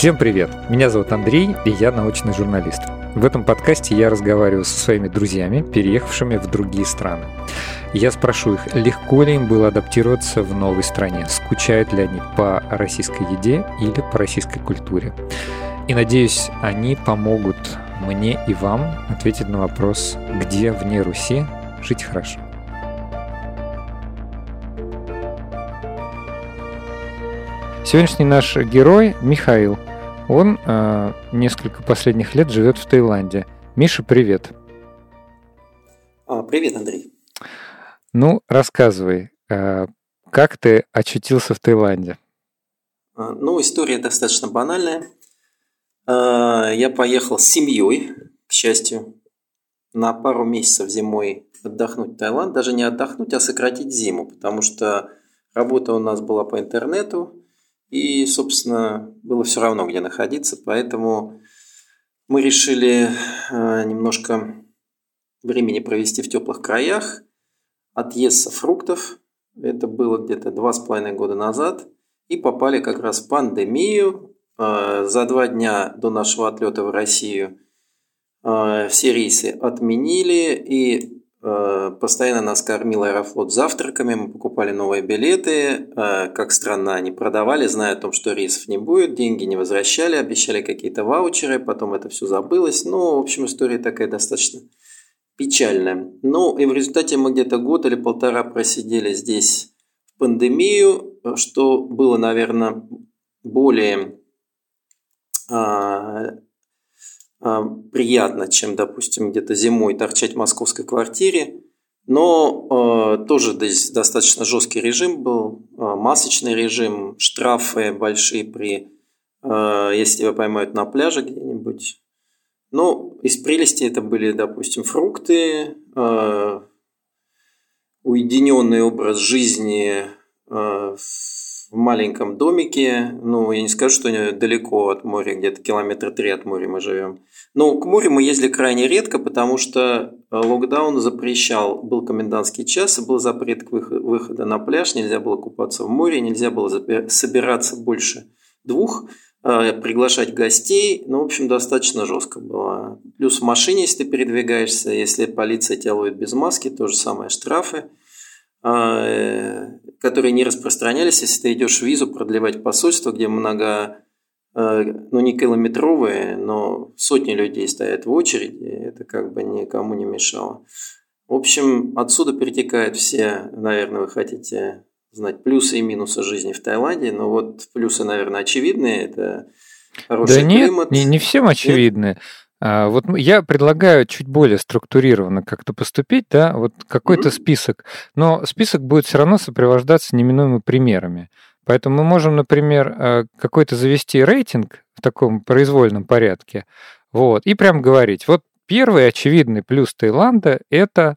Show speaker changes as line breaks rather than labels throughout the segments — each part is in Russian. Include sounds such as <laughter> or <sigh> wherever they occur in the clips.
Всем привет! Меня зовут Андрей, и я научный журналист. В этом подкасте я разговариваю со своими друзьями, переехавшими в другие страны. Я спрошу их, легко ли им было адаптироваться в новой стране, скучают ли они по российской еде или по российской культуре. И надеюсь, они помогут мне и вам ответить на вопрос, где вне Руси жить хорошо. Сегодняшний наш герой Михаил. Он э, несколько последних лет живет в Таиланде. Миша, привет.
А, привет, Андрей.
Ну, рассказывай, э, как ты очутился в Таиланде?
А, ну, история достаточно банальная. А, я поехал с семьей, к счастью, на пару месяцев зимой отдохнуть в Таиланд. Даже не отдохнуть, а сократить зиму, потому что работа у нас была по интернету, и, собственно, было все равно, где находиться. Поэтому мы решили э, немножко времени провести в теплых краях. Отъезд фруктов. Это было где-то два с половиной года назад. И попали как раз в пандемию. Э, за два дня до нашего отлета в Россию э, все рейсы отменили. И постоянно нас кормил Аэрофлот завтраками, мы покупали новые билеты, э, как странно они продавали, зная о том, что рейсов не будет, деньги не возвращали, обещали какие-то ваучеры, потом это все забылось. Ну, в общем, история такая достаточно печальная. Ну, и в результате мы где-то год или полтора просидели здесь в пандемию, что было, наверное, более а, приятно, чем, допустим, где-то зимой торчать в московской квартире. Но э, тоже здесь достаточно жесткий режим был, э, масочный режим, штрафы большие при, э, если тебя поймают на пляже где-нибудь. Ну, из прелести это были, допустим, фрукты, э, уединенный образ жизни э, в маленьком домике. Ну, я не скажу, что далеко от моря, где-то километра три от моря мы живем. Но к морю мы ездили крайне редко, потому что э, локдаун запрещал, был комендантский час, был запрет к выхода на пляж, нельзя было купаться в море, нельзя было собираться больше двух, э, приглашать гостей. Ну, в общем, достаточно жестко было. Плюс в машине, если ты передвигаешься, если полиция тебя ловит без маски, то же самое штрафы. А, которые не распространялись, если ты идешь визу продлевать посольство, где много, э, ну не километровые, но сотни людей стоят в очереди, это как бы никому не мешало. В общем, отсюда перетекают все, наверное, вы хотите знать плюсы и минусы жизни в Таиланде, но вот плюсы, наверное, очевидные, это хороший
да нет, климат. Не, не всем очевидные. Нет? А, вот я предлагаю чуть более структурированно как-то поступить, да, вот какой-то список, но список будет все равно сопровождаться неминуемыми примерами. Поэтому мы можем, например, а, какой-то завести рейтинг в таком произвольном порядке, вот, и прям говорить, вот первый очевидный плюс Таиланда – это…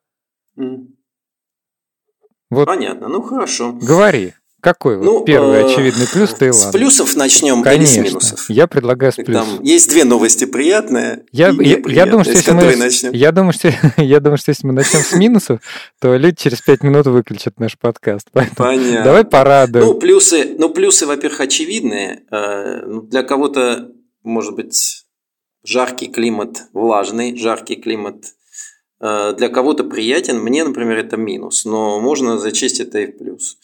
Вот, Понятно, ну хорошо.
Говори. Какой ну, вот первый э, очевидный плюс Таиланда?
С плюсов начнем Конечно. или с минусов?
Я предлагаю с плюсов. Там
есть две новости приятные.
Я, я, <laughs> я думаю, что если мы, начнем? я думаю, что я думаю, что если мы начнем с минусов, то люди через пять минут выключат наш подкаст. Поэтому Понятно. Давай порадуем.
Ну плюсы, ну плюсы, во-первых, очевидные. Э, ну, для кого-то, может быть, жаркий климат, влажный, жаркий климат э, для кого-то приятен. Мне, например, это минус, но можно зачесть это и в плюс.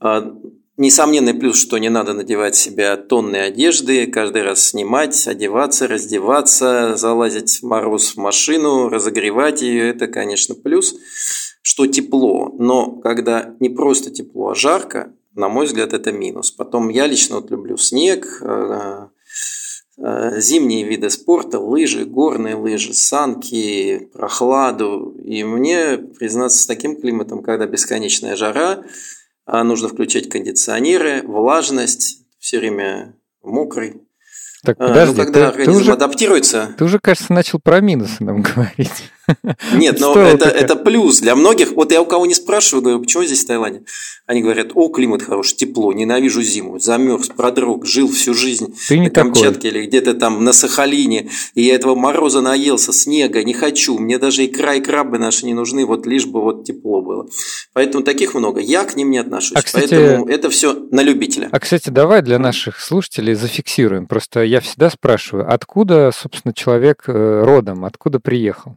А, несомненный плюс, что не надо надевать себе тонны одежды, каждый раз снимать, одеваться, раздеваться, залазить в мороз в машину, разогревать ее. Это, конечно, плюс, что тепло. Но когда не просто тепло, а жарко, на мой взгляд, это минус. Потом я лично вот люблю снег, а, а, зимние виды спорта, лыжи, горные лыжи, санки, прохладу. И мне, признаться, с таким климатом, когда бесконечная жара – нужно включать кондиционеры, влажность, все время мокрый.
Так, а, подожди,
ну, когда
ты,
организм
ты уже,
адаптируется...
Ты уже, кажется, начал про минусы нам <laughs> говорить.
Нет, но это, это плюс для многих. Вот я у кого не спрашиваю, говорю, почему здесь в Таиланде? Они говорят, о, климат хороший, тепло, ненавижу зиму, замерз, продрог, жил всю жизнь
Ты не
на Камчатке такой. или где-то там на Сахалине, и я этого мороза наелся, снега, не хочу, мне даже икра и крабы наши не нужны, вот лишь бы вот тепло было. Поэтому таких много. Я к ним не отношусь. А, кстати, Поэтому это все на любителя.
А, кстати, давай для наших слушателей зафиксируем. Просто я всегда спрашиваю, откуда, собственно, человек э, родом, откуда приехал?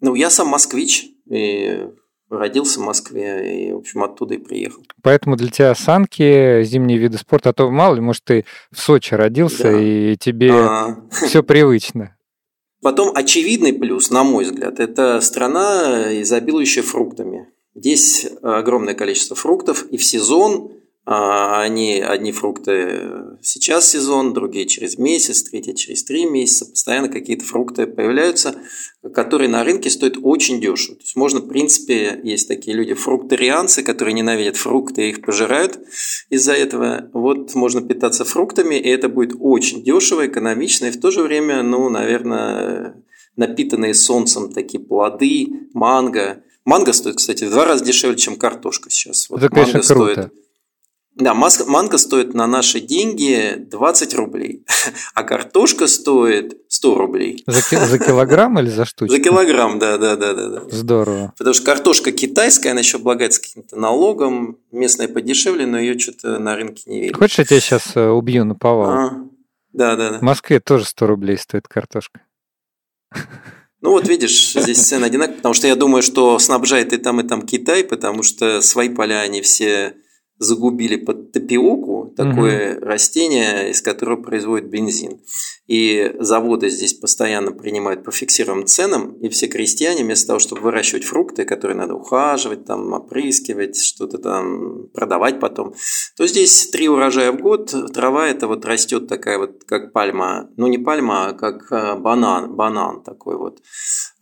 Ну, я сам москвич, и родился в Москве, и, в общем, оттуда и приехал.
Поэтому для тебя санки, зимние виды спорта, а то мало ли, может, ты в Сочи родился, да. и тебе а <laughs> все привычно.
Потом очевидный плюс, на мой взгляд, это страна, изобилующая фруктами. Здесь огромное количество фруктов, и в сезон а, они одни фрукты сейчас сезон, другие через месяц, третьи через три месяца. Постоянно какие-то фрукты появляются, которые на рынке стоят очень дешево. То есть можно, в принципе, есть такие люди, фруктарианцы, которые ненавидят фрукты и их пожирают из-за этого. Вот можно питаться фруктами, и это будет очень дешево, экономично, и в то же время, ну, наверное, напитанные солнцем такие плоды, манго. Манго стоит, кстати, в два раза дешевле, чем картошка сейчас.
Вот это, конечно, манго круто. стоит
да, манго стоит на наши деньги 20 рублей, <laughs> а картошка стоит 100 рублей.
За, за килограмм или за штучку?
За килограмм, да, да, да, да.
Здорово.
Потому что картошка китайская, она еще облагается каким-то налогом, местная подешевле, но ее что-то на рынке не видно.
Хочешь, я тебя сейчас э, убью на повал? А,
да, да, да.
В Москве тоже 100 рублей стоит картошка. <laughs>
Ну вот видишь, здесь цены одинаковые, потому что я думаю, что снабжает и там, и там Китай, потому что свои поля они все загубили под тапиоку, такое угу. растение, из которого производят бензин. И заводы здесь постоянно принимают по фиксированным ценам, и все крестьяне вместо того, чтобы выращивать фрукты, которые надо ухаживать, там, опрыскивать, что-то там продавать потом, то здесь три урожая в год, трава это вот растет такая вот, как пальма, ну не пальма, а как э, банан, банан такой вот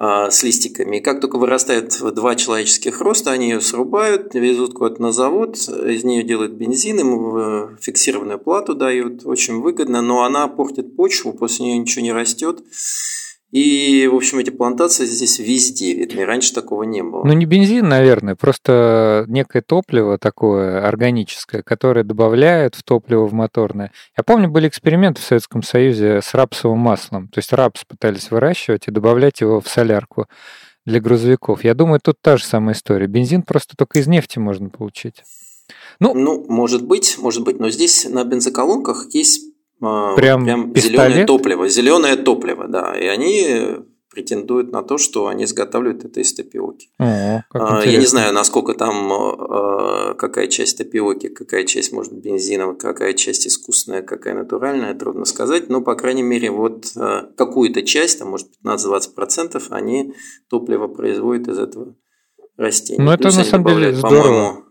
э, с листиками. И как только вырастает два человеческих роста, они ее срубают, везут куда-то на завод, из нее делают бензин, им э, фиксированную плату дают, очень выгодно, но она портит почву, после нее ничего не растет. И, в общем, эти плантации здесь везде видны. Раньше такого не было.
Ну, не бензин, наверное, просто некое топливо такое органическое, которое добавляют в топливо в моторное. Я помню, были эксперименты в Советском Союзе с рапсовым маслом. То есть рапс пытались выращивать и добавлять его в солярку для грузовиков. Я думаю, тут та же самая история. Бензин просто только из нефти можно получить.
Ну, ну, может быть, может быть, но здесь на бензоколонках есть
а, прям, прям
зеленое топливо, зеленое топливо, да, и они претендуют на то, что они изготавливают это из тапиоки.
О,
а, Я не знаю, насколько там, а, какая часть тапиоки, какая часть, может, бензиновая, какая часть искусственная, какая натуральная, трудно сказать, но, по крайней мере, вот какую-то часть, там, может, 15-20% они топливо производят из этого растения.
Ну, это на самом деле здорово.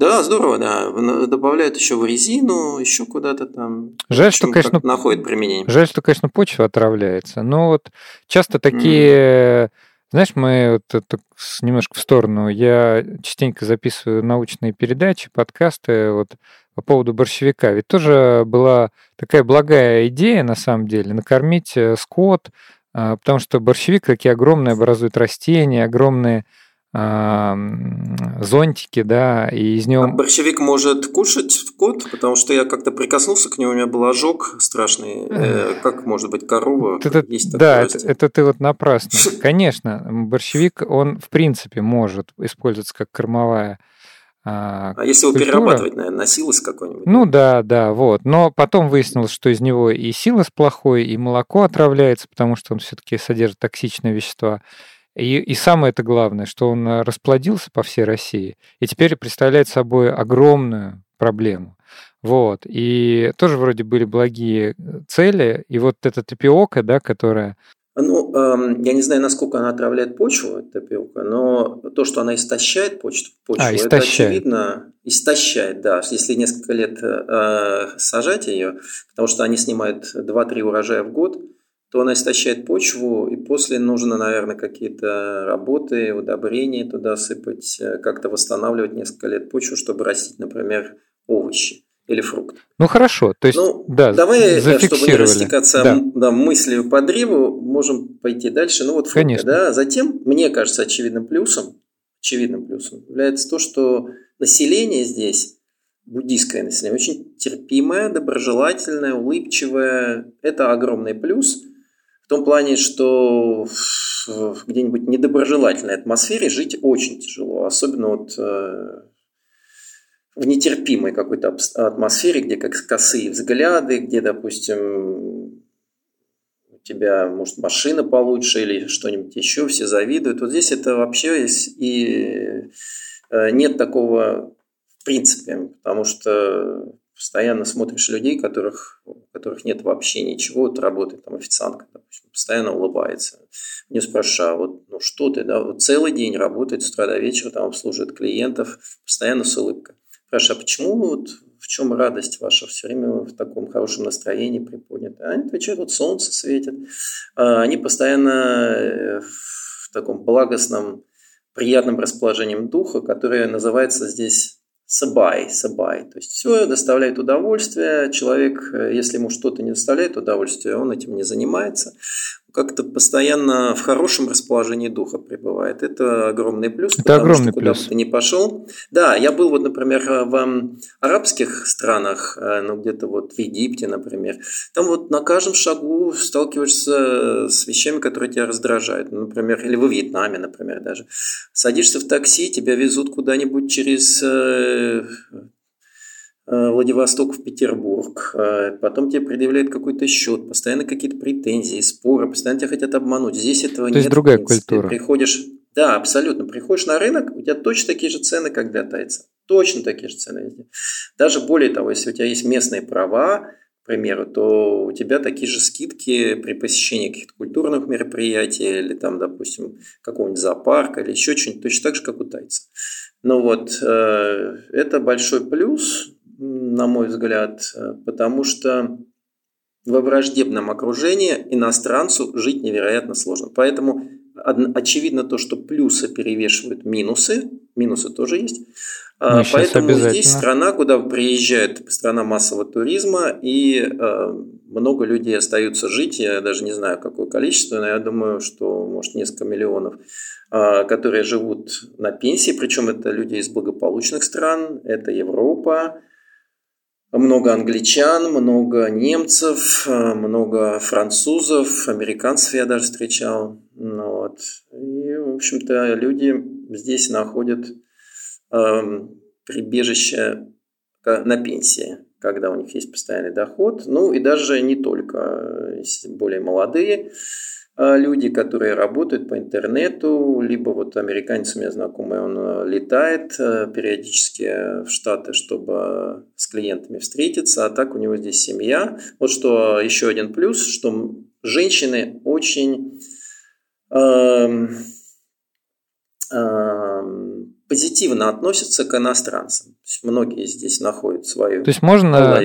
Да, здорово, да. Добавляют еще в резину, еще куда-то там.
Жаль, что, конечно,
находит применение.
Жаль, что, конечно, почва отравляется. Но вот часто такие, mm. знаешь, мы вот это, немножко в сторону. Я частенько записываю научные передачи, подкасты вот по поводу борщевика. Ведь тоже была такая благая идея, на самом деле, накормить э, скот, а, потому что борщевик такие огромные образует растения, огромные зонтики, да, и из него... А
борщевик может кушать в кот, потому что я как-то прикоснулся к нему, у меня был ожог страшный. Э, как может быть корова?
Это, есть да, это, это ты вот напрасно. <laughs> Конечно, борщевик, он в принципе может использоваться как кормовая
а, а если его культура. перерабатывать, наверное, на силос какой-нибудь?
Ну да, да, вот. Но потом выяснилось, что из него и силос плохой, и молоко отравляется, потому что он все-таки содержит токсичные вещества. И, и самое это главное, что он э, расплодился по всей России и теперь представляет собой огромную проблему. Вот. И тоже вроде были благие э, цели. И вот эта тапиока, да, которая
ну, эм, я не знаю, насколько она отравляет почву, эта тапиока, но то, что она истощает почту, почву, а,
истощает.
это очевидно. Истощает, да. Если несколько лет э, сажать ее, потому что они снимают 2-3 урожая в год, то она истощает почву, и после нужно, наверное, какие-то работы, удобрения туда сыпать, э, как-то восстанавливать несколько лет почву, чтобы растить, например, овощи. или фрукт.
Ну хорошо, то есть
ну,
да,
давай, чтобы не растекаться да. Да, мыслью по древу, можем пойти дальше. Ну вот фрукты, Конечно. да. Затем, мне кажется, очевидным плюсом, очевидным плюсом является то, что население здесь буддийское население очень терпимое, доброжелательное, улыбчивое. Это огромный плюс в том плане, что в где-нибудь недоброжелательной атмосфере жить очень тяжело, особенно вот э, в нетерпимой какой-то атмосфере, где как косые взгляды, где, допустим, у тебя, может, машина получше или что-нибудь еще, все завидуют. Вот здесь это вообще и э, нет такого в принципе, потому что постоянно смотришь людей, которых, у которых нет вообще ничего, вот работает там официантка, допустим, постоянно улыбается. Мне спрашивают, а вот ну что ты, да, вот целый день работает с утра до вечера, там обслуживает клиентов, постоянно с улыбкой. Спрашиваю, а почему вот в чем радость ваша все время в таком хорошем настроении приподнята? Они отвечают, вот солнце светит. А они постоянно э, в таком благостном, приятном расположении духа, которое называется здесь сабай, сабай. То есть все доставляет удовольствие. Человек, э, если ему что-то не доставляет удовольствия, он этим не занимается как-то постоянно в хорошем расположении духа пребывает. Это огромный плюс.
Это огромный
что
плюс.
Куда бы ты не пошел. Да, я был вот, например, в арабских странах, э, ну где-то вот в Египте, например. Там вот на каждом шагу сталкиваешься с вещами, которые тебя раздражают. Например, или во Вьетнаме, например, даже. Садишься в такси, тебя везут куда-нибудь через Э, Владивосток в Петербург, э, потом тебе предъявляют какой-то счет, постоянно какие-то претензии, споры, постоянно тебя хотят обмануть. Здесь этого
То
нет.
есть другая культура.
Приходишь, да, абсолютно. Приходишь на рынок, у тебя точно такие же цены, как для тайца. Точно такие же цены везде. Даже более того, если у тебя есть местные права, к примеру, то у тебя такие же скидки при посещении каких-то культурных мероприятий или там, допустим, какого-нибудь зоопарка или еще что-нибудь, точно так же, как у тайцев. Ну вот, э, это большой плюс, на мой взгляд, э, потому что во враждебном окружении иностранцу жить невероятно сложно. Поэтому очевидно то, что плюсы перевешивают минусы, минусы тоже есть. А, Мы Поэтому здесь страна, куда приезжает страна массового туризма, и э, много людей остаются жить, я даже не знаю, какое количество, но я думаю, что может несколько миллионов, э, которые живут на пенсии, причем это люди из благополучных стран, это Европа, много англичан, много немцев, э, много французов, американцев я даже встречал. Ну вот. И, в общем-то, люди здесь находят э, прибежище на пенсии, когда у них есть постоянный доход. Ну и даже не только, более молодые. А, люди, которые работают по интернету, либо вот американец у меня знакомый, он э, летает э, периодически в Штаты, чтобы с клиентами встретиться, а так у него здесь семья. Вот что еще один плюс, что женщины очень эм, эм, позитивно относятся к иностранцам. То есть многие здесь находят свою
То есть можно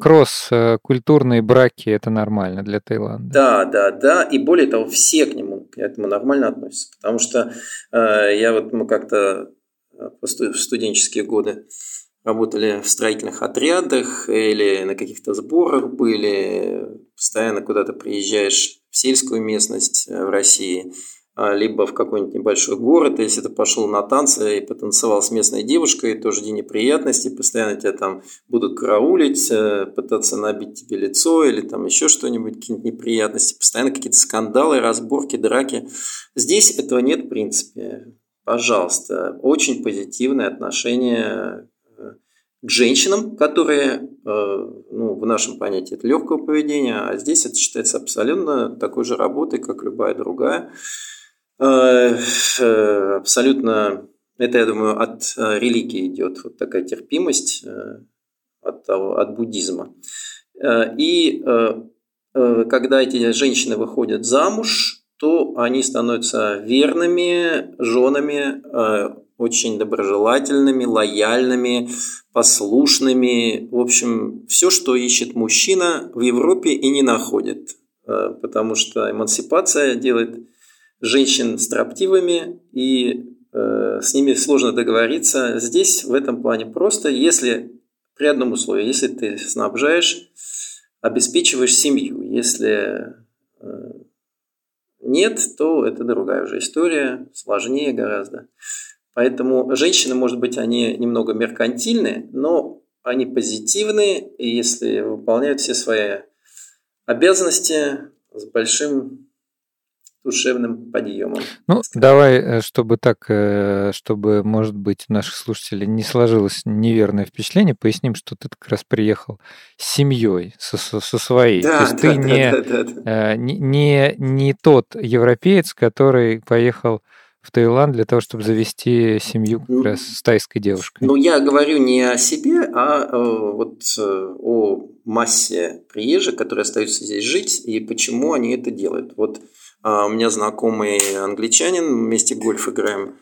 кросс-культурные браки, это нормально для Таиланда?
Да, да, да. И более того, все к нему к этому нормально относятся. Потому что э, я вот мы как-то э, в студенческие годы работали в строительных отрядах или на каких-то сборах были, постоянно куда-то приезжаешь в сельскую местность э, в России – либо в какой-нибудь небольшой город, если ты пошел на танцы и потанцевал с местной девушкой, то жди неприятностей, постоянно тебя там будут караулить, э, пытаться набить тебе лицо или там еще что-нибудь, какие-нибудь неприятности, постоянно какие-то скандалы, разборки, драки. Здесь этого нет в принципе. Пожалуйста, очень позитивное отношение э, к женщинам, которые, э, ну, в нашем понятии, это легкого поведения, а здесь это считается абсолютно такой же работой, как любая другая. Э, э, абсолютно, это, я думаю, от э, религии идет вот такая терпимость, от, от буддизма. И когда эти женщины выходят замуж, то они становятся верными женами, очень доброжелательными, лояльными, послушными. В общем, все, что ищет мужчина в Европе и не находит. Потому что эмансипация делает женщин строптивыми, и э, с ними сложно договориться. Здесь в этом плане просто, если при одном условии. Если ты снабжаешь, обеспечиваешь семью. Если э, нет, то это другая уже история, сложнее гораздо. Поэтому женщины, может быть, они немного меркантильны, но они позитивные, и если выполняют все свои обязанности с большим душевным подъемом.
Ну, давай, э, чтобы так, э, чтобы, может быть, у наших слушателей не сложилось неверное впечатление, поясним, что ты как раз приехал с семьей, со, со своей. Да, То есть да, ты да, не, да, да, да. Не, не, не тот европеец, который поехал в Таиланд для того, чтобы завести семью как раз с тайской девушкой?
Ну, я говорю не о себе, а э, вот о массе приезжих, которые остаются здесь жить, и почему они это делают. Вот у меня знакомый англичанин, вместе гольф играем.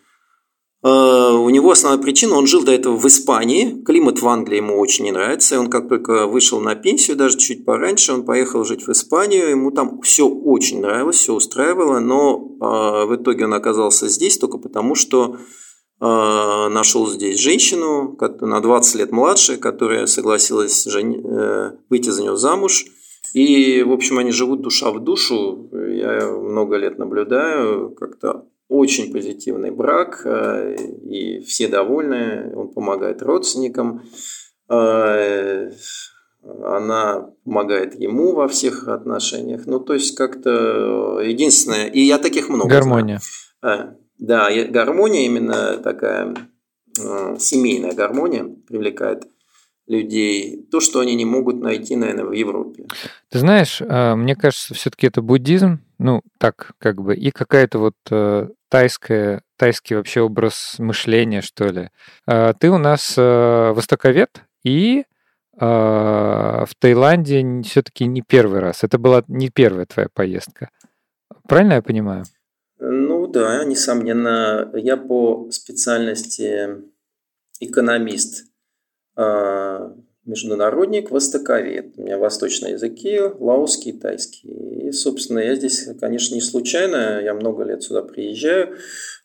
А, у него основная причина, он жил до этого в Испании, климат в Англии ему очень не нравится, и он как только вышел на пенсию, даже чуть пораньше, он поехал жить в Испанию, ему там все очень нравилось, все устраивало, но а, в итоге он оказался здесь только потому, что нашел здесь женщину на 20 лет младше, которая согласилась э, выйти за него замуж – и, в общем, они живут душа в душу. Я много лет наблюдаю, как-то очень позитивный брак, э, и все довольны, он помогает родственникам, э, она помогает ему во всех отношениях. Ну, то есть, как-то единственное, и я таких много
Гармония.
Знаю. Да, гармония именно такая, э, семейная гармония привлекает людей, то, что они не могут найти, наверное, в Европе.
Ты знаешь, э, мне кажется, все-таки это буддизм, ну, так, как бы, и какая-то вот э, тайская, тайский вообще образ мышления, что ли. Э, ты у нас востоковед, и в Таиланде все-таки не первый раз. Это была не первая твоя поездка. Правильно я понимаю?
Ну да, несомненно. Я по специальности экономист. А, международник, востоковед. У меня восточные языки, лаосский, тайский. И, собственно, я здесь, конечно, не случайно. Я много лет сюда приезжаю.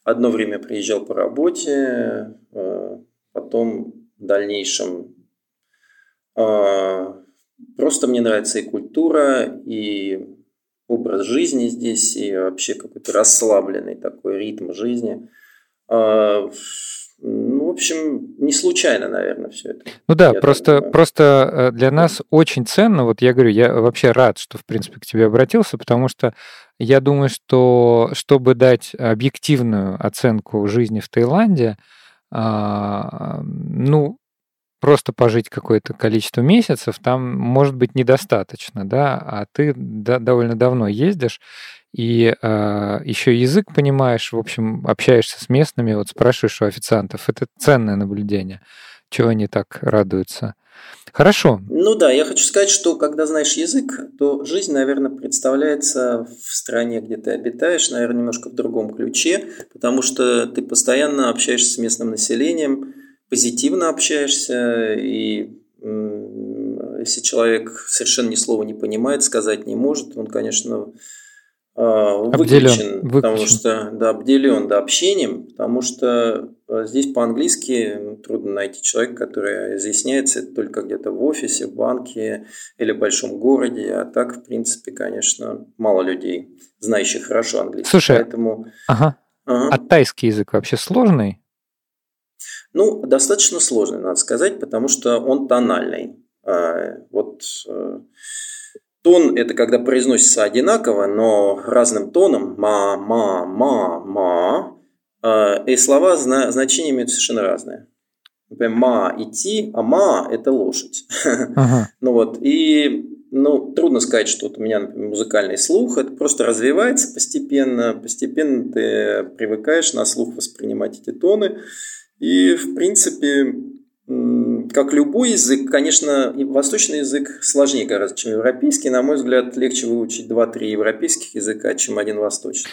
Одно время приезжал по работе, а, потом в дальнейшем а, просто мне нравится и культура, и образ жизни здесь, и вообще какой-то расслабленный такой ритм жизни. Общем, не случайно, наверное, все это.
Ну да, просто, просто э, для нас очень ценно, вот я говорю, я вообще рад, что, в принципе, к тебе обратился, потому что я думаю, что чтобы дать объективную оценку жизни в Таиланде, а, ну, просто пожить какое-то количество месяцев, там может быть недостаточно, да, а ты да, довольно давно ездишь, и э, еще язык понимаешь, в общем, общаешься с местными, вот спрашиваешь у официантов. Это ценное наблюдение. Чего они так радуются? Хорошо.
Ну да, я хочу сказать, что когда знаешь язык, то жизнь, наверное, представляется в стране, где ты обитаешь, наверное, немножко в другом ключе, потому что ты постоянно общаешься с местным населением, позитивно общаешься, и если человек совершенно ни слова не понимает, сказать не может, он, конечно, а, выключен, обделен, потому выключен. что да, обделен да, общением, потому что а, здесь по-английски трудно найти человека, который изъясняется только где-то в офисе, в банке или в большом городе, а так, в принципе, конечно, мало людей, знающих хорошо английский.
Слушай, Поэтому... ага. Ага. а тайский язык вообще сложный?
Ну, достаточно сложный, надо сказать, потому что он тональный. А, вот Тон – это когда произносится одинаково, но разным тоном. Ма, ма, ма, ма. А, и слова значения имеют совершенно разные. Например, ма – идти, а ма – это лошадь. <laughs> Ага. ну вот, и ну, трудно сказать, что вот у меня, например, музыкальный слух, это просто развивается постепенно, постепенно ты привыкаешь на слух воспринимать эти тоны, и, в принципе, как любой язык, конечно, восточный язык сложнее гораздо, чем европейский. На мой взгляд, легче выучить 2-3 европейских языка, чем один восточный.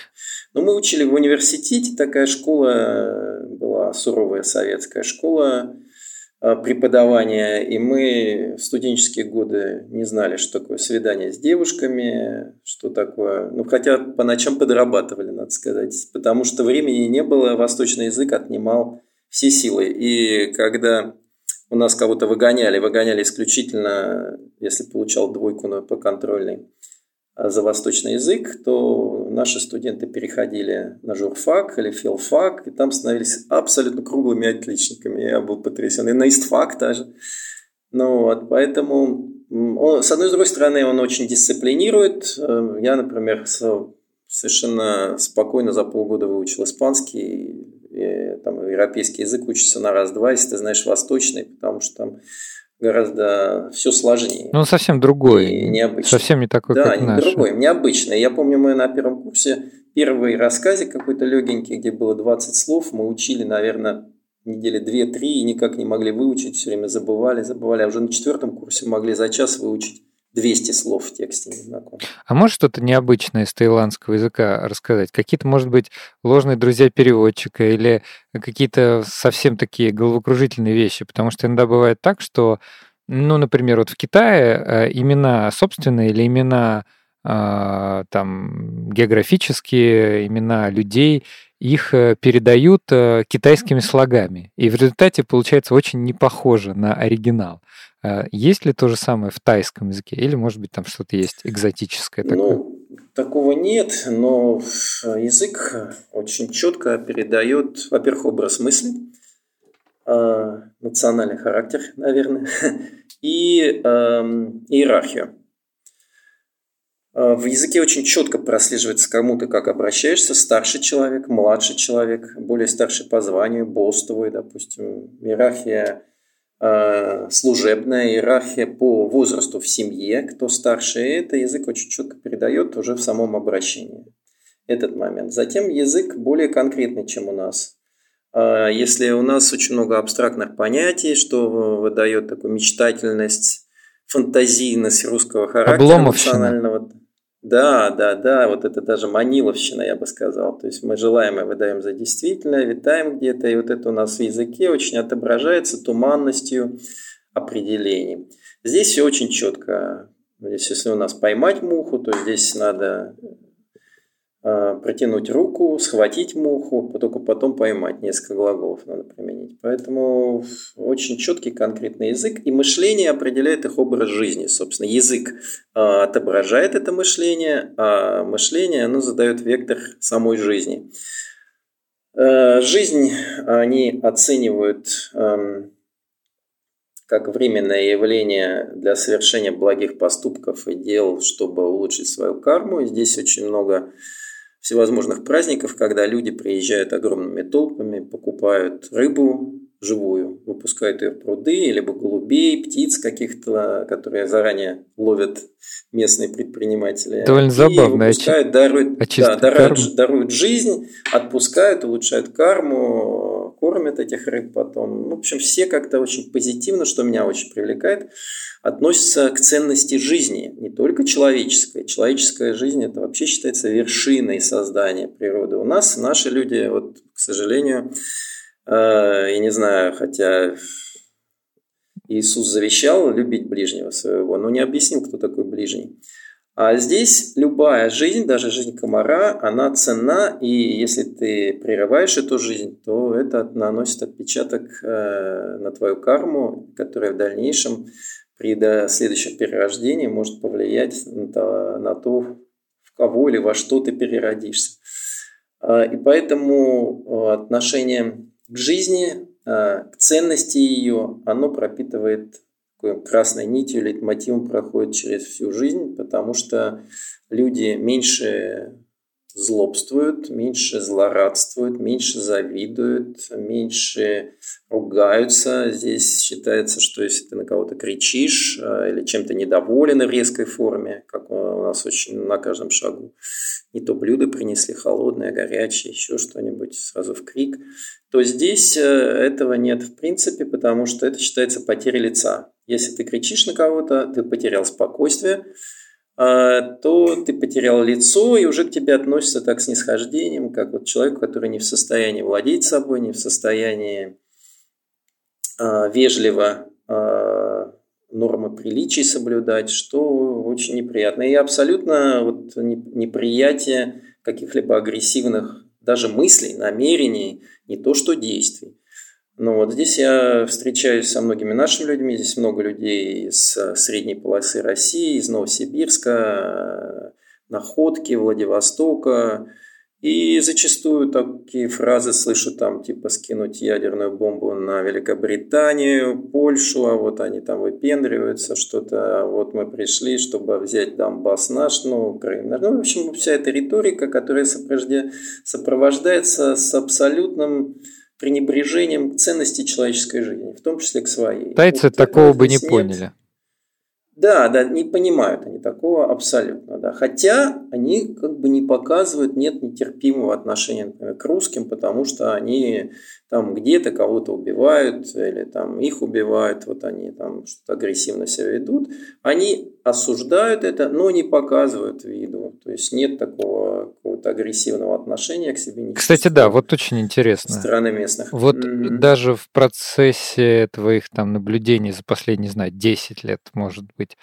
Но мы учили в университете, такая школа была суровая советская школа э, преподавания, и мы в студенческие годы не знали, что такое свидание с девушками, что такое, ну хотя по ночам подрабатывали, надо сказать, потому что времени не было, восточный язык отнимал все силы. И когда у нас кого-то выгоняли, выгоняли исключительно, если получал двойку по контрольной а, за восточный язык, то наши студенты переходили на журфак или филфак, и там становились абсолютно круглыми отличниками. Я был потрясен. И на истфак даже. Ну вот, поэтому, он, с одной и с другой стороны, он очень дисциплинирует. Э, я, например, совершенно спокойно за полгода выучил испанский, там, европейский язык учится на раз-два, если ты знаешь восточный, потому что там гораздо все сложнее.
Ну, совсем другой. И необычный. Совсем не такой,
да,
как
не
наш.
другой, необычный. Я помню, мы на первом курсе первый рассказик какой-то легенький, где было 20 слов, мы учили, наверное, недели две-три и никак не могли выучить, все время забывали, забывали. А уже на четвертом курсе могли за час выучить 200 слов в тексте незнакомых.
А можешь что-то необычное из таиландского языка рассказать? Какие-то, может быть, ложные друзья переводчика или какие-то совсем такие головокружительные вещи? Потому что иногда бывает так, что, ну, например, вот в Китае э, имена собственные или имена а, там географические, имена людей, их э, передают э, китайскими слогами. И в результате получается очень не похоже на оригинал. А есть ли то же самое в тайском языке? Или, может быть, там что-то есть экзотическое такое?
Ну, такого нет, но язык очень четко передает, во-первых, образ мысли, национальный характер, наверное, <laughs> и эм, иерархию. А, в языке очень четко прослеживается, кому ты как обращаешься. Старший человек, младший человек, более старший по званию, босс твой, допустим. Иерархия Э, служебная иерархия по возрасту в семье, кто старше, это язык очень четко передает уже в самом обращении этот момент. Затем язык более конкретный, чем у нас. Э, если у нас очень много абстрактных понятий, что выдает такую мечтательность, фантазийность русского характера национального. Да, да, да, вот это даже маниловщина, я бы сказал. То есть мы желаемое выдаем за действительное, витаем где-то, и вот это у нас в языке очень отображается туманностью определений. Здесь все очень четко. Здесь, если у нас поймать муху, то здесь надо протянуть руку, схватить муху, только потом поймать. Несколько глаголов надо применить. Поэтому очень четкий конкретный язык, и мышление определяет их образ жизни. Собственно, язык а, отображает это мышление, а мышление оно задает вектор самой жизни. А, жизнь они оценивают как временное явление для совершения благих поступков и дел, чтобы улучшить свою карму. И здесь очень много всевозможных праздников, когда люди приезжают огромными толпами, покупают рыбу живую, выпускают ее в пруды, либо голубей, птиц каких-то, которые заранее ловят местные предприниматели.
Довольно забавно.
Выпускают, даруют, да, даруют, даруют жизнь, отпускают, улучшают карму, кормят этих рыб потом. В общем, все как-то очень позитивно, что меня очень привлекает относится к ценности жизни, не только человеческой. Человеческая жизнь – это вообще считается вершиной создания природы. У нас наши люди, вот, к сожалению, э, я не знаю, хотя Иисус завещал любить ближнего своего, но не объяснил, кто такой ближний. А здесь любая жизнь, даже жизнь комара, она ценна, и если ты прерываешь эту жизнь, то это наносит отпечаток э, на твою карму, которая в дальнейшем при следующем перерождении может повлиять на то, на то, в кого или во что ты переродишься. А, и поэтому а, отношение к жизни, а, к ценности ее, оно пропитывает красной нитью, лейтмотивом проходит через всю жизнь, потому что люди меньше злобствуют, меньше злорадствуют, меньше завидуют, меньше ругаются. Здесь считается, что если ты на кого-то кричишь э, или чем-то недоволен в резкой форме, как у нас очень на каждом шагу, не то блюдо принесли холодное, горячее, еще что-нибудь, сразу в крик, то здесь э, этого нет в принципе, потому что это считается потерей лица. Если ты кричишь на кого-то, ты потерял спокойствие, а, то ты потерял лицо, и уже к тебе относятся так с нисхождением, как вот человек, который не в состоянии владеть собой, не в состоянии а, вежливо а, нормы приличий соблюдать, что очень неприятно. И абсолютно вот неприятие каких-либо агрессивных даже мыслей, намерений, не то что действий. Ну вот здесь я встречаюсь со многими нашими людьми, здесь много людей из средней полосы России, из Новосибирска, Находки, Владивостока, и зачастую такие фразы слышу там, типа скинуть ядерную бомбу на Великобританию, Польшу, а вот они там выпендриваются, что-то, а вот мы пришли, чтобы взять Донбасс наш, ну, Крым. Ну, в общем, вся эта риторика, которая сопровождается с абсолютным пренебрежением к ценности человеческой жизни, в том числе к своей.
Тайцы вот такого бы не нет. поняли.
Да, да, не понимают они такого абсолютно, да. Хотя они как бы не показывают, нет нетерпимого отношения например, к русским, потому что они там где-то кого-то убивают или там их убивают, вот они там что-то агрессивно себя ведут. Они осуждают это, но не показывают виду. То есть нет такого какого-то агрессивного отношения к себе.
Кстати, да, вот очень интересно.
Страны местных.
Вот mm-hmm. даже в процессе твоих там наблюдений за последние, не знаю, 10 лет, может быть,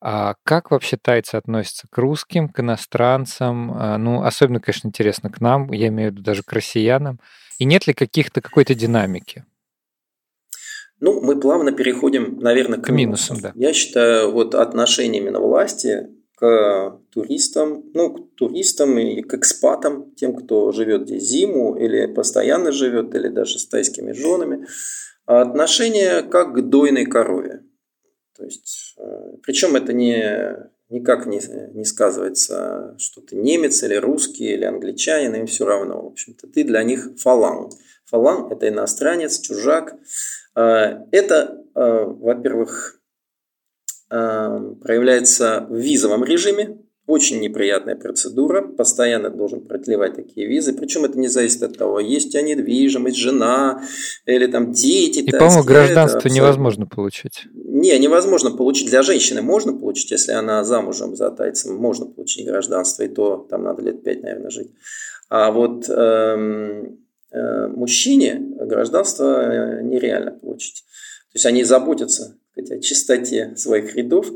а как вообще тайцы относятся к русским, к иностранцам? А, ну, особенно, конечно, интересно к нам, я имею в виду даже к россиянам. И нет ли каких-то какой-то динамики?
Ну, мы плавно переходим, наверное, к, к минусам. Да. Я считаю, вот отношение именно власти к туристам, ну, к туристам и к экспатам, тем, кто живет здесь зиму или постоянно живет, или даже с тайскими женами, отношение как к дойной корове. То есть, э, причем это не, никак не, не сказывается, что ты немец или русский или англичанин, им все равно. В общем-то, ты для них фаланг. Фаланг – это иностранец, чужак. Э, это, э, во-первых, проявляется в визовом режиме, очень неприятная процедура, постоянно должен продлевать такие визы, причем это не зависит от того, есть у тебя недвижимость, жена или там дети.
И, по-моему, гражданство абсолютно... невозможно получить.
Не, невозможно получить. Для женщины можно получить, если она замужем за тайцем, можно получить гражданство, и то там надо лет пять, наверное, жить. А вот эм, э, мужчине гражданство нереально получить. То есть они заботятся сказать, о чистоте своих рядов,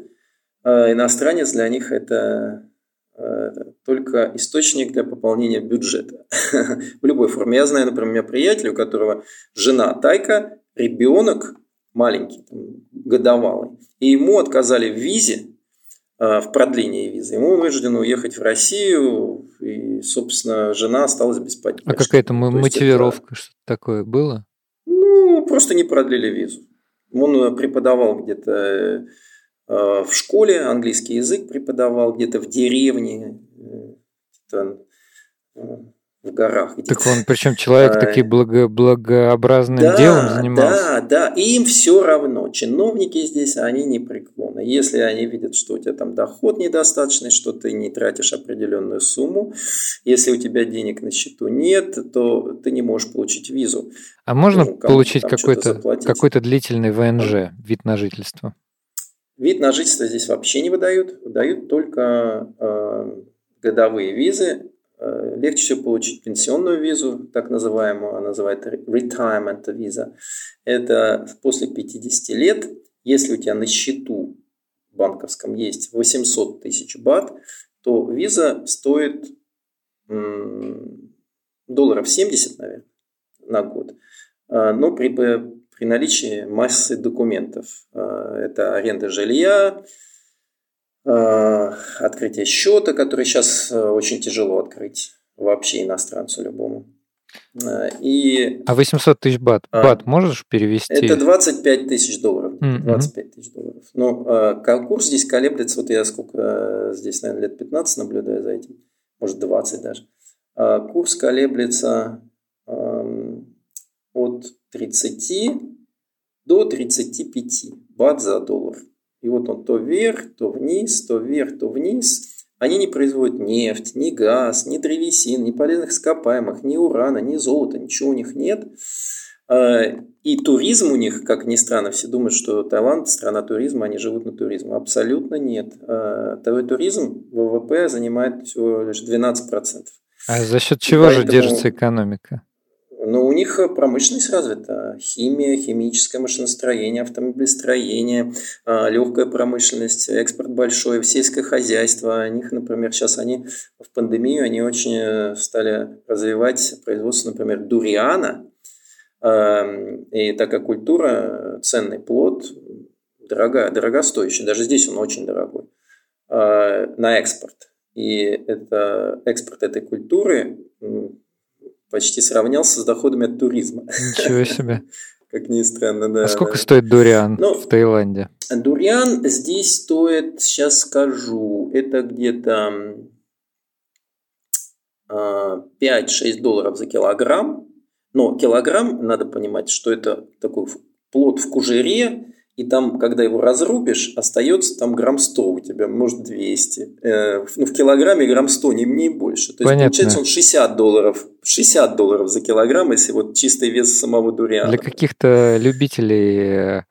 а иностранец для них это э, только источник для пополнения бюджета. <laughs> В любой форме. Я знаю, например, у меня приятель, у которого жена тайка, ребенок маленький, там, годовалый, и ему отказали в визе, э, в продлении визы. Ему вынужден уехать в Россию, и, собственно, жена осталась без поддержки.
А какая-то мотивировка, это, что-то такое было?
Ну, просто не продлили визу. Он преподавал где-то Э, в школе английский язык преподавал где-то в деревне, э, в горах.
Где-то. Так он, причем человек а, таким благо, благообразным да, делом занимался.
Да, да, им все равно. Чиновники здесь, они не преклонны. Если они видят, что у тебя там доход недостаточный, что ты не тратишь определенную сумму, если у тебя денег на счету нет, то ты не можешь получить визу.
А можно ну, получить какой-то какой длительный ВНЖ, вид на жительство?
Вид на жительство здесь вообще не выдают, выдают только э, годовые визы. Легче всего получить пенсионную визу, так называемую, она называется retirement виза. Это после 50 лет, если у тебя на счету банковском есть 800 тысяч бат, то виза стоит долларов 70, наверное, на год. Э, но при при наличии массы документов. А, это аренда жилья, а, открытие счета, который сейчас а, очень тяжело открыть вообще иностранцу любому.
И, а 800 тысяч бат, а, бат можешь перевести?
Это 25 тысяч долларов. Mm-hmm. 25 тысяч долларов. Но а, курс здесь колеблется, вот я сколько здесь, наверное, лет 15 наблюдаю за этим, может 20 даже. А, курс колеблется от 30 до 35 бат за доллар. И вот он то вверх, то вниз, то вверх, то вниз. Они не производят нефть, ни газ, ни древесин, ни полезных ископаемых, ни урана, ни золота, ничего у них нет. А, и туризм у них, как ни странно, все думают, что Таиланд – страна туризма, они живут на туризме. Абсолютно нет. А, туризм ВВП занимает всего лишь 12%.
А за счет чего Поэтому... же держится экономика?
Но у них промышленность развита. Химия, химическое машиностроение, автомобилестроение, а, легкая промышленность, экспорт большой, сельское хозяйство. У них, например, сейчас они в пандемию, они очень э, стали развивать производство, например, дуриана. Эм, и такая культура, ценный плод, дорогая, дорогостоящий. Даже здесь он очень дорогой. Э, на экспорт. И это, экспорт этой культуры почти сравнялся с доходами от туризма.
Ничего себе. <laughs>
Как ни странно, да.
А сколько да. стоит дуриан ну, в Таиланде?
Дуриан здесь стоит, сейчас скажу, это где-то 5-6 а, долларов за килограмм. Но килограмм, надо понимать, что это такой плод в кужере, и там, когда его разрубишь, остается там грамм 100 у тебя, может 200. Э, ну, в килограмме грамм 100, не, не больше. То есть, Понятно. получается, он 60 долларов, 60 долларов за килограмм, если вот чистый вес самого дуриана.
Для каких-то любителей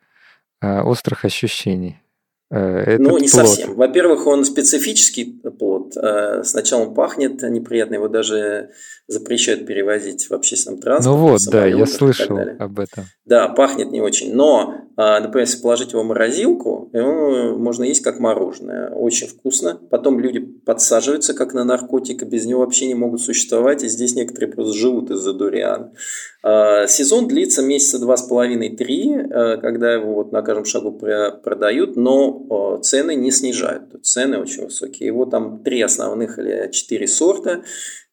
э, острых ощущений.
Э, этот ну, не плод. совсем. Во-первых, он специфический плод. Э, сначала он пахнет неприятно, его даже запрещают перевозить в общественном транспорте.
Ну вот, да, я слышал об этом.
Да, пахнет не очень. Но, э, например, если положить его в морозилку, его можно есть как мороженое. Очень вкусно. Потом люди подсаживаются как на наркотик, и без него вообще не могут существовать. И здесь некоторые просто живут из-за дуриана. Сезон длится месяца два с половиной-три, когда его вот на каждом шагу продают, но цены не снижают. Цены очень высокие. Его там три основных или четыре сорта.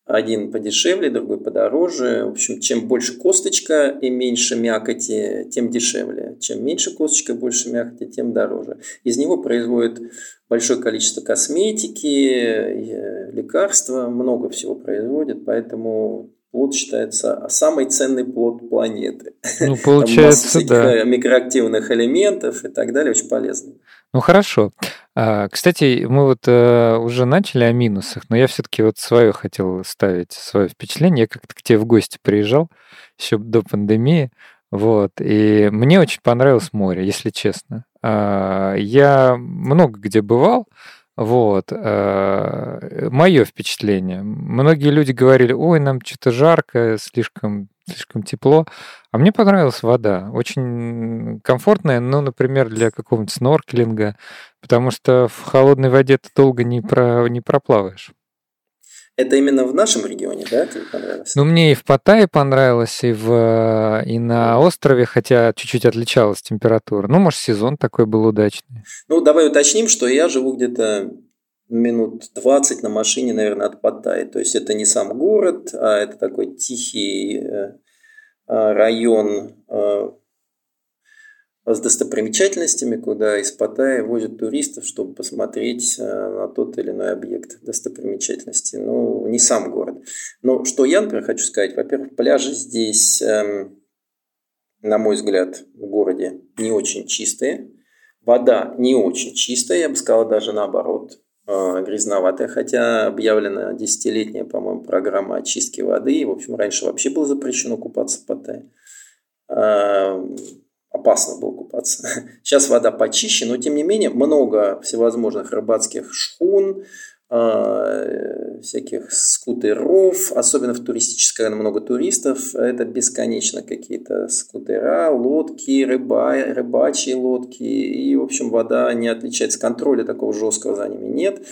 Один подешевле, другой подороже. В общем, чем больше косточка и меньше мякоти, тем дешевле. Чем меньше косточка и больше мякоти, тем дороже. Из него производят большое количество косметики, лекарства, много всего производят, поэтому плод считается самый ценный плод планеты.
Ну, <laughs> получается, да.
микроактивных элементов и так далее, очень полезный.
Ну хорошо. А, кстати, мы вот э, уже начали о минусах, но я все-таки вот свое хотел ставить, свое впечатление. Я как-то к тебе в гости приезжал еще до пандемии, вот, и мне очень понравилось море, если честно. А, я много где бывал, вот. Э, Мое впечатление. Многие люди говорили, ой, нам что-то жарко, слишком, слишком тепло. А мне понравилась вода. Очень комфортная, ну, например, для какого-нибудь сноркелинга, потому что в холодной воде ты долго не, про, не проплаваешь.
Это именно в нашем регионе, да, тебе понравилось?
Ну, мне и в Паттайе понравилось, и, в, и на острове, хотя чуть-чуть отличалась температура. Ну, может, сезон такой был удачный.
Ну, давай уточним, что я живу где-то минут 20 на машине, наверное, от Паттайи. То есть это не сам город, а это такой тихий э, а, район э, с достопримечательностями, куда из Паттайи возят туристов, чтобы посмотреть э, на тот или иной объект достопримечательности. Ну, не сам город. Но что я, например, хочу сказать. Во-первых, пляжи здесь, эм, на мой взгляд, в городе не очень чистые. Вода не очень чистая, я бы сказал, даже наоборот, э, грязноватая, хотя объявлена десятилетняя, по-моему, программа очистки воды. И, в общем, раньше вообще было запрещено купаться в Паттайе эм, опасно было купаться. <laughs> Сейчас вода почище, но тем не менее много всевозможных рыбацких шхун, а, всяких скутеров, особенно в туристической, много туристов, это бесконечно какие-то скутера, лодки, рыба, рыбачьи лодки, и, в общем, вода не отличается, контроля такого жесткого за ними нет,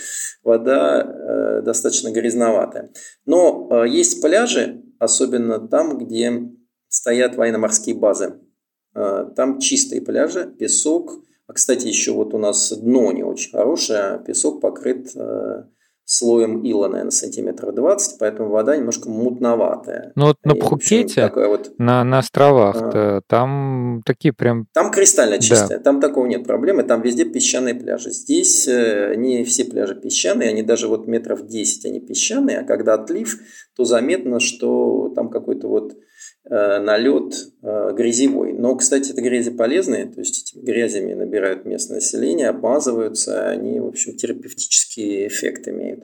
вода э, достаточно грязноватая. Но э, есть пляжи, особенно там, где стоят военно-морские базы, Э, там чистые пляжи, песок. А, кстати, еще вот у нас дно не очень хорошее. А песок покрыт э, слоем ила, наверное, сантиметров 20, поэтому вода немножко мутноватая.
Ну вот на Пхукете, вот... на, на островах а... там такие прям...
Там кристально чистые, да. там такого нет проблемы, там везде песчаные пляжи. Здесь э, не все пляжи песчаные, они даже вот метров 10 они песчаные, а когда отлив, то заметно, что там какой-то вот Э, налет э, грязевой. Но, кстати, это грязи полезные, то есть этими грязями набирают местное население, обмазываются, они, в общем, терапевтический эффект имеют.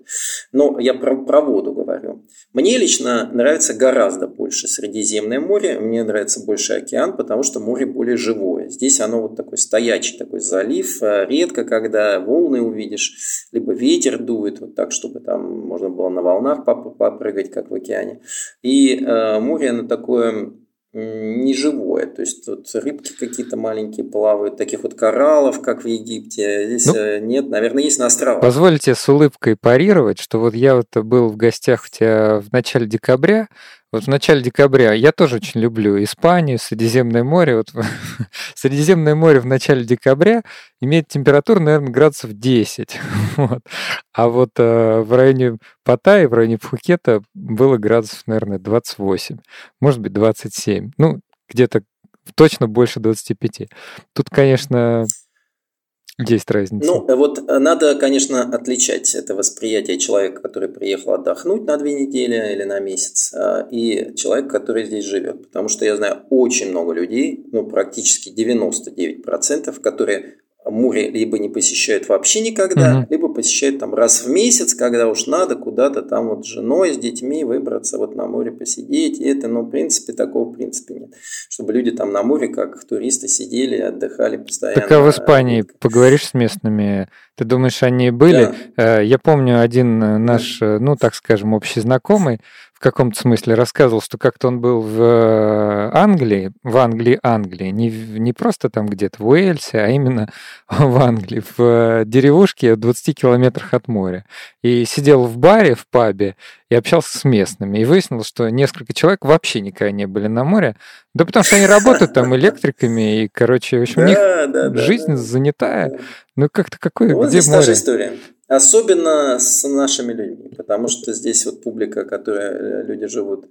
Но я про, про воду говорю. Мне лично нравится гораздо больше Средиземное море, мне нравится больше океан, потому что море более живое. Здесь оно вот такой стоячий такой залив, э, редко когда волны увидишь, либо ветер дует вот так, чтобы там можно было на волнах попрыгать, как в океане. И э, море, оно такое неживое. То есть тут рыбки какие-то маленькие плавают, таких вот кораллов, как в Египте. Здесь ну, э, нет, наверное, есть на островах.
Позвольте с улыбкой парировать, что вот я вот был в гостях у тебя в начале декабря, Вот в начале декабря я тоже очень люблю Испанию, Средиземное море. Вот <laughs> Средиземное море в начале декабря имеет температуру, наверное, градусов 10. <laughs> вот. А вот э, в районе Паттайи, в районе Пхукета было градусов, наверное, 28, может быть, 27. Ну, где-то точно больше 25. Тут, конечно, есть разница.
Ну, вот э, надо, конечно, отличать это восприятие человека, который приехал отдохнуть на две недели или на месяц, э, и человека, который здесь живет. Потому что я знаю очень много людей, ну, практически 99%, которые море либо не посещают вообще никогда, угу. либо посещают там раз в месяц, когда уж надо куда-то там вот с женой, с детьми выбраться вот на море посидеть. И это, ну, в принципе, такого в принципе нет. Чтобы люди там на море, как туристы, сидели, отдыхали постоянно.
Так а в Испании поговоришь с местными, ты думаешь, они были? Да. Э, я помню один наш, ну, так скажем, общий знакомый, каком-то смысле рассказывал, что как-то он был в э, Англии, в Англии, Англии, не, не просто там где-то в Уэльсе, а именно <laughs> в Англии, в э, деревушке в 20 километрах от моря. И сидел в баре, в пабе, и общался с местными. И выяснилось, что несколько человек вообще никогда не были на море. Да потому что они работают там электриками, и, короче, в общем, у них жизнь занятая. Ну, как-то какой,
вот
где
здесь море? та же история. Особенно с нашими людьми, потому что здесь вот публика, которая э, люди живут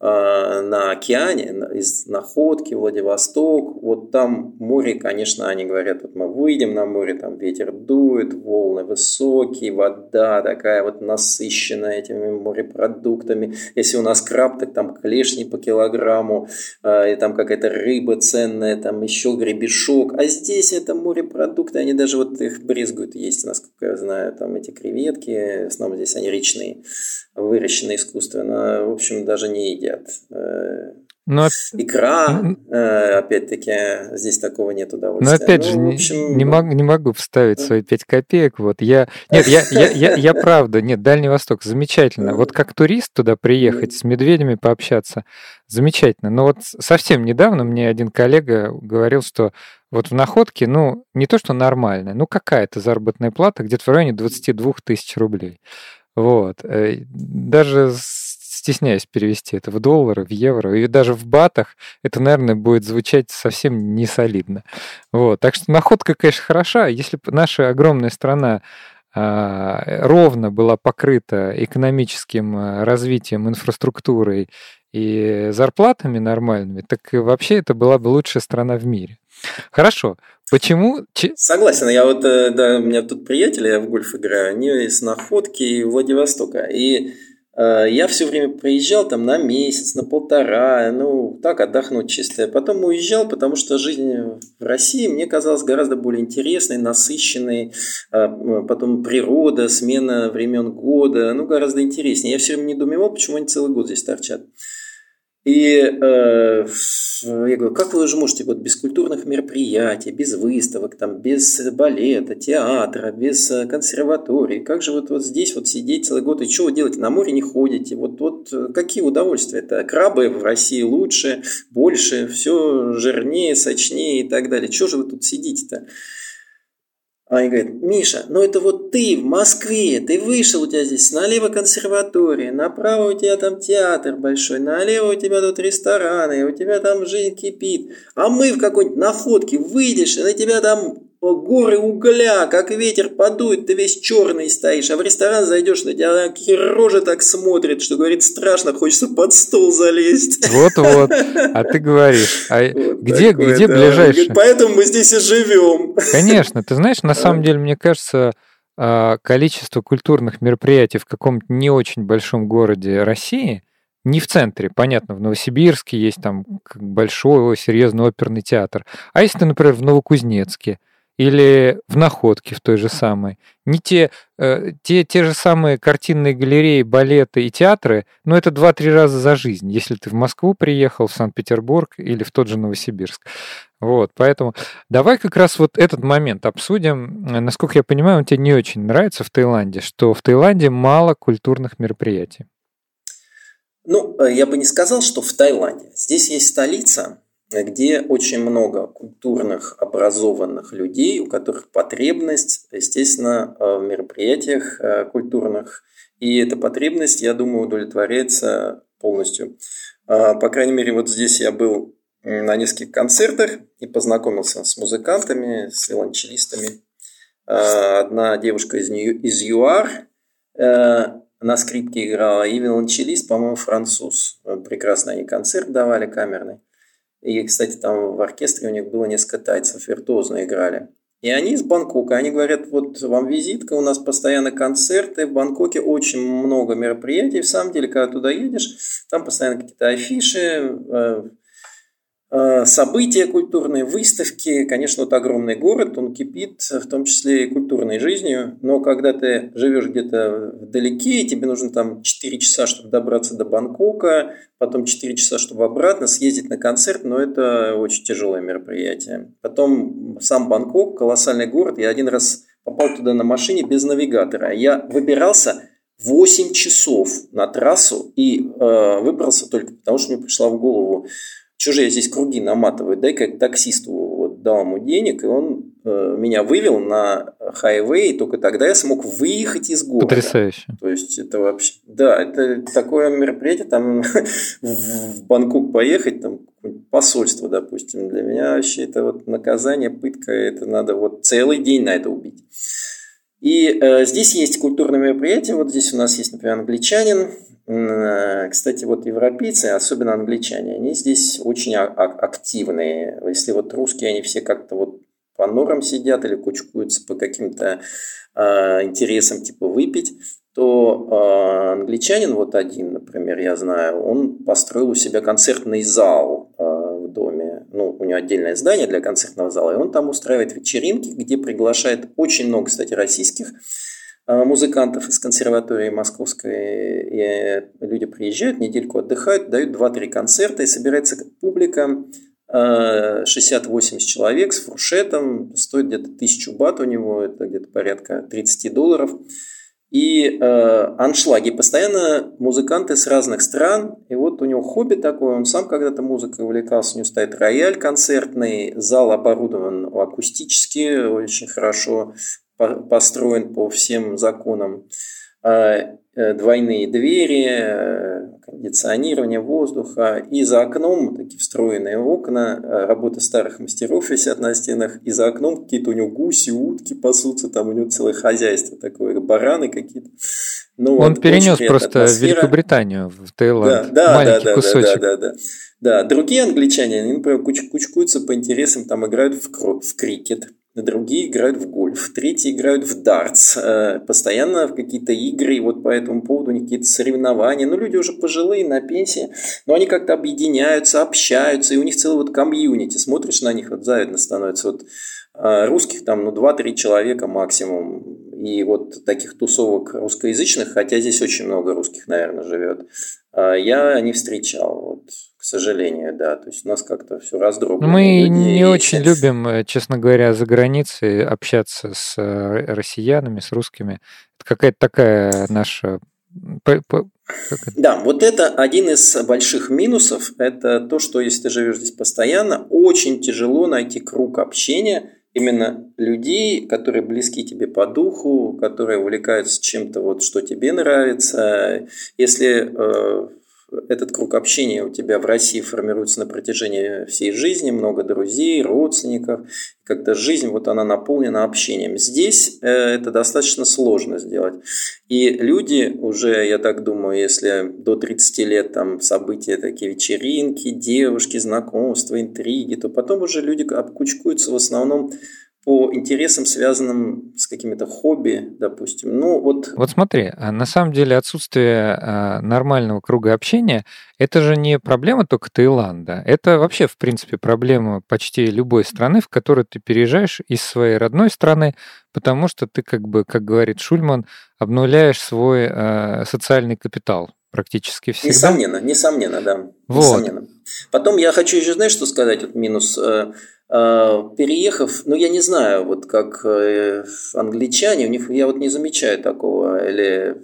на океане, из Находки, Владивосток, вот там море, конечно, они говорят, вот мы выйдем на море, там ветер дует, волны высокие, вода такая вот насыщенная этими морепродуктами. Если у нас краб, так там клешни по килограмму, э, и там какая-то рыба ценная, там еще гребешок. А здесь это морепродукты, они даже вот их брезгуют есть, насколько я знаю, там эти креветки, в основном здесь они речные, выращенные искусственно, в общем, даже не едят едят. Э, но... Икра, э, опять-таки, здесь такого нет удовольствия.
Но опять ну, же, общем... не, могу, не могу вставить свои 5 копеек. Вот я... Нет, я, я, я, <laughs> я правда, нет, Дальний Восток, замечательно. Вот как турист туда приехать, с медведями пообщаться, замечательно. Но вот совсем недавно мне один коллега говорил, что вот в находке, ну, не то, что нормальная, ну, какая-то заработная плата где-то в районе 22 тысяч рублей. Вот. Э, даже стесняюсь перевести это в доллары, в евро, и даже в батах это, наверное, будет звучать совсем не солидно. Вот. Так что находка, конечно, хороша. Если бы наша огромная страна а, ровно была покрыта экономическим а, развитием, инфраструктурой и зарплатами нормальными, так вообще это была бы лучшая страна в мире. Хорошо. Почему?
Согласен. Я вот, э, да, у меня тут приятели, я в гольф играю, они из Находки и Владивостока. И я все время приезжал там на месяц, на полтора, ну, так отдохнуть чисто. Потом уезжал, потому что жизнь в России мне казалась гораздо более интересной, насыщенной. Э, потом природа, смена времен года, ну, гораздо интереснее. Я все время недоумевал, почему они целый год здесь торчат. И э, я говорю, как вы уже можете вот без культурных мероприятий, без выставок, там, без балета, театра, без э, консерватории, как же вот, вот здесь вот сидеть целый год, и что вы делаете, на море не ходите, вот, вот э, какие удовольствия это? Крабы в России лучше, больше, все жирнее, сочнее и так далее. Чего же вы тут сидите-то? А они говорят, Миша, ну это вот ты в Москве, ты вышел, у тебя здесь налево консерватория, направо у тебя там театр большой, налево у тебя тут рестораны, у тебя там жизнь кипит. А мы в какой-нибудь находке выйдешь, и на тебя там горы угля, как ветер подует, ты весь черный стоишь, а в ресторан зайдешь, на тебя рожи так смотрит, что говорит страшно, хочется под стол залезть.
Вот-вот, а ты говоришь, а вот где, такое, где да. ближайший? Говорит,
поэтому мы здесь и живем.
Конечно, ты знаешь, на самом деле, мне кажется, а, количество культурных мероприятий в каком-то не очень большом городе России, не в центре, понятно, в Новосибирске есть там большой, серьезный оперный театр, а если, например, в Новокузнецке, или в находке в той же самой. Не те, э, те, те же самые картинные галереи, балеты и театры, но это два-три раза за жизнь, если ты в Москву приехал, в Санкт-Петербург или в тот же Новосибирск. Вот, поэтому давай как раз вот этот момент обсудим. Насколько я понимаю, он тебе не очень нравится в Таиланде, что в Таиланде мало культурных мероприятий.
Ну, э, я бы не сказал, что в Таиланде. Здесь есть столица, где очень много культурных, образованных людей, у которых потребность, естественно, э, в мероприятиях э, культурных. И эта потребность, я думаю, удовлетворяется полностью. А, по крайней мере, вот здесь я был на нескольких концертах и познакомился с музыкантами, с виолончелистами. А, одна девушка из, из ЮАР э, на скрипке играла, и виолончелист, по-моему, француз. Прекрасно они концерт давали камерный. И, кстати, там в оркестре у них было несколько тайцев, виртуозно играли. И они из Бангкока, они говорят, вот вам визитка, у нас постоянно концерты, в Бангкоке очень много мероприятий, в самом деле, когда туда едешь, там постоянно какие-то афиши, э, события культурные, выставки. Конечно, вот огромный город, он кипит в том числе и культурной жизнью, но когда ты живешь где-то вдалеке, тебе нужно там 4 часа, чтобы добраться до Бангкока, потом 4 часа, чтобы обратно съездить на концерт, но это очень тяжелое мероприятие. Потом сам Бангкок, колоссальный город, я один раз попал туда на машине без навигатора. Я выбирался 8 часов на трассу и э, выбрался только потому, что мне пришла в голову я здесь круги наматываю, дай как таксисту вот, дал ему денег, и он э, меня вывел на хайвей, только тогда я смог выехать из города.
Потрясающе.
То есть это вообще, да, это такое мероприятие, там <laughs> в Бангкок поехать, там посольство, допустим, для меня вообще это вот наказание, пытка, это надо вот целый день на это убить. И э, здесь есть культурное мероприятие, вот здесь у нас есть, например, англичанин, кстати, вот европейцы, особенно англичане, они здесь очень активные. Если вот русские, они все как-то вот по норам сидят или кучкуются по каким-то э, интересам, типа выпить, то э, англичанин, вот один, например, я знаю, он построил у себя концертный зал э, в доме. Ну, у него отдельное здание для концертного зала, и он там устраивает вечеринки, где приглашает очень много, кстати, российских а, музыкантов из консерватории московской. И люди приезжают, недельку отдыхают, дают 2-3 концерта, и собирается публика 60-80 а, человек с фуршетом, стоит где-то 1000 бат у него, это где-то порядка 30 долларов. И э, аншлаги. Постоянно музыканты с разных стран. И вот у него хобби такое. Он сам когда-то музыкой увлекался. У него стоит рояль концертный. Зал оборудован акустически очень хорошо построен по всем законам. А, э, двойные двери, э, кондиционирование воздуха, и за окном такие встроенные окна, э, работа старых мастеров висят на стенах, и за окном какие-то у него гуси, утки пасутся, там у него целое хозяйство такое, бараны какие-то.
Ну, Он вот, перенес просто атмосфера. Великобританию в Таиланд. Да, да, Маленький да, кусочек.
да, да, да. Да, другие англичане, они, например, куч кучкуются по интересам, там играют в, в крикет, другие играют в гольф, третьи играют в дартс, э, постоянно в какие-то игры, и вот по этому поводу у них какие-то соревнования. Ну, люди уже пожилые, на пенсии, но они как-то объединяются, общаются, и у них целый вот комьюнити. Смотришь на них, вот завидно становится. Вот э, русских там, ну, 2-3 человека максимум, и вот таких тусовок русскоязычных, хотя здесь очень много русских, наверное, живет, э, я не встречал. Вот к сожалению, да. То есть у нас как-то все раздроблено.
Мы не очень любим, э, честно говоря, за границей общаться с э, россиянами, с русскими. Это какая-то такая наша
да, вот это один из больших минусов. Это то, что если ты живешь здесь постоянно, очень тяжело найти круг общения именно людей, которые близки тебе по духу, которые увлекаются чем-то, вот, что тебе нравится. Если э, этот круг общения у тебя в России формируется на протяжении всей жизни, много друзей, родственников, когда жизнь вот она наполнена общением. Здесь э, это достаточно сложно сделать. И люди уже, я так думаю, если до 30 лет там события такие вечеринки, девушки, знакомства, интриги, то потом уже люди обкучкуются в основном по интересам, связанным с какими-то хобби, допустим. Ну, вот...
вот смотри, а на самом деле отсутствие а, нормального круга общения – это же не проблема только Таиланда. Это вообще, в принципе, проблема почти любой страны, в которую ты переезжаешь из своей родной страны, потому что ты, как бы, как говорит Шульман, обнуляешь свой а, социальный капитал практически всегда.
Несомненно, несомненно, да. Вот. Несомненно. Потом я хочу еще, знаешь, что сказать, вот минус э, переехав, ну я не знаю, вот как э, англичане, у них я вот не замечаю такого, или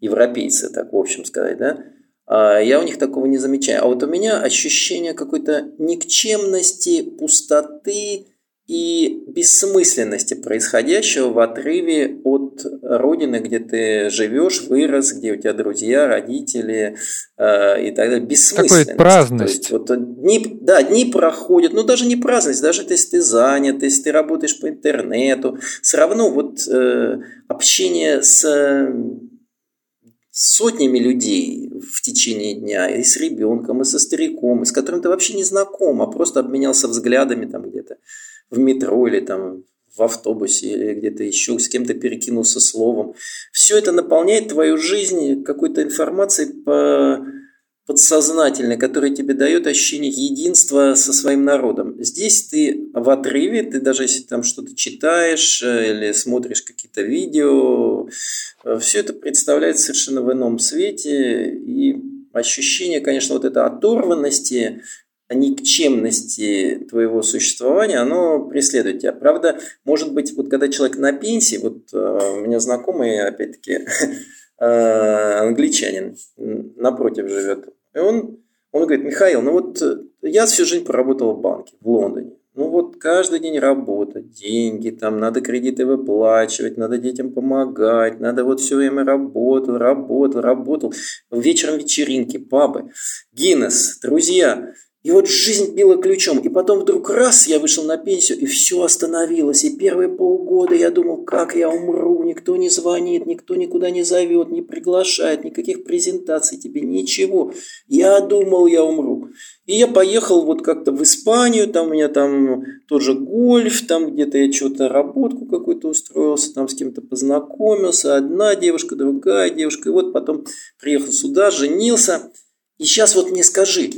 европейцы, так в общем сказать, да, а я у них такого не замечаю. А вот у меня ощущение какой-то никчемности, пустоты и бессмысленности происходящего в отрыве от родины, где ты живешь, вырос, где у тебя друзья, родители э, и так далее. Бессмысленность.
Какая праздность.
То есть, вот, дни, да, дни проходят, ну даже не праздность, даже если ты занят, если ты работаешь по интернету, все равно вот э, общение с сотнями людей в течение дня, и с ребенком, и со стариком, и с которым ты вообще не знаком, а просто обменялся взглядами там где-то в метро или там в автобусе или где-то еще, с кем-то перекинулся словом. Все это наполняет твою жизнь какой-то информацией по подсознательной, которая тебе дает ощущение единства со своим народом. Здесь ты в отрыве, ты даже если там что-то читаешь э, или смотришь какие-то видео, э, все это представляется совершенно в ином свете, и ощущение, конечно, вот этой оторванности, никчемности твоего существования, оно преследует тебя. Правда, может быть, вот когда человек на пенсии, вот э, у меня знакомый, опять-таки, <laughs> э, англичанин, напротив живет, и он, он говорит, Михаил, ну вот э, я всю жизнь поработал в банке в Лондоне. Ну вот каждый день работа, деньги, там надо кредиты выплачивать, надо детям помогать, надо вот все время работал, работал, работал. Вечером вечеринки, пабы, Гиннес, друзья. И вот жизнь била ключом. И потом вдруг раз я вышел на пенсию, и все остановилось. И первые полгода я думал, как я умру. Никто не звонит, никто никуда не зовет, не приглашает, никаких презентаций тебе, ничего. Я думал, я умру. И я поехал вот как-то в Испанию, там у меня там тоже гольф, там где-то я что-то работку какую-то устроился, там с кем-то познакомился. Одна девушка, другая девушка. И вот потом приехал сюда, женился. И сейчас вот мне скажи,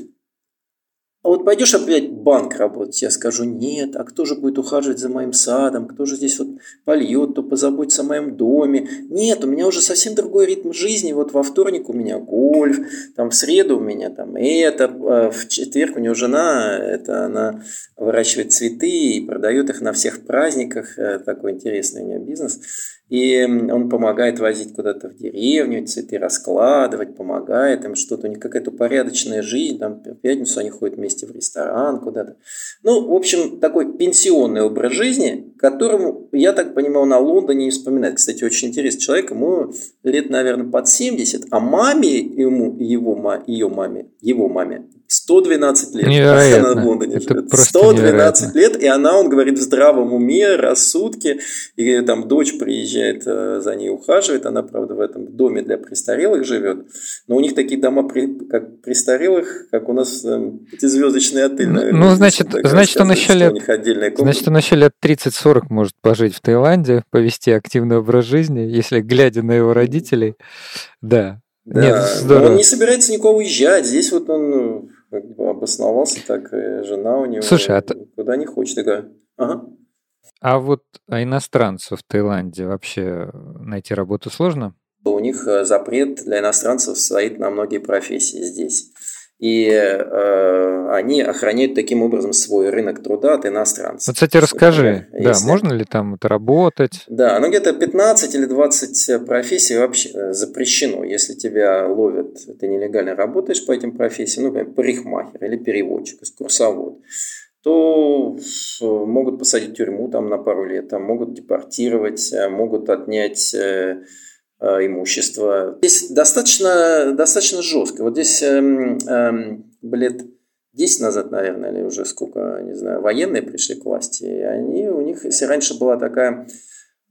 а вот пойдешь опять банк работать, я скажу, нет, а кто же будет ухаживать за моим садом, кто же здесь вот польет, кто позаботится о моем доме. Нет, у меня уже совсем другой ритм жизни. Вот во вторник у меня гольф, там в среду у меня там это, а в четверг у нее жена, это она выращивает цветы и продает их на всех праздниках. Э, такой интересный у нее бизнес. И он помогает возить куда-то в деревню, цветы раскладывать, помогает им что-то. У них какая-то порядочная жизнь. Там в пятницу они ходят вместе в ресторан куда-то. Ну, в общем, такой пенсионный образ жизни, которому, я так понимаю, на Лондоне не вспоминает. Кстати, очень интересный человек. Ему лет, наверное, под 70. А маме ему, его, ее маме, его маме 112 лет.
Невероятно. Она
в Лондоне Это живет. 112 невероятно. лет, и она, он говорит, в здравом уме, рассудке. И там дочь приезжает э, за ней ухаживает. Она, правда, в этом доме для престарелых живет. Но у них такие дома, как престарелых, как у нас э, пятизвездочный отель.
Ну, наверное, ну, значит, значит он еще лет, значит, он еще лет 30-40 может пожить в Таиланде, повести активный образ жизни, если глядя на его родителей. Да,
да, Нет, здорово. он не собирается никого уезжать. Здесь вот он как бы обосновался, так и жена у него
Слушай, а
куда не хочет. Ага.
А вот а иностранцев в Таиланде вообще найти работу сложно?
У них э, запрет для иностранцев стоит на многие профессии здесь и э, они охраняют таким образом свой рынок труда от иностранцев.
Вот, кстати, расскажи, Если... да, можно ли там это работать?
Да, ну где-то 15 или 20 профессий вообще э, запрещено. Если тебя ловят, ты нелегально работаешь по этим профессиям, ну, например, парикмахер или переводчик, экскурсовод, то э, могут посадить в тюрьму там на пару лет, там могут депортировать, э, могут отнять Э, имущества. Здесь достаточно, достаточно жестко. Вот здесь эм, эм, лет 10 назад, наверное, или уже сколько, не знаю, военные пришли к власти, и они, у них, если раньше была такая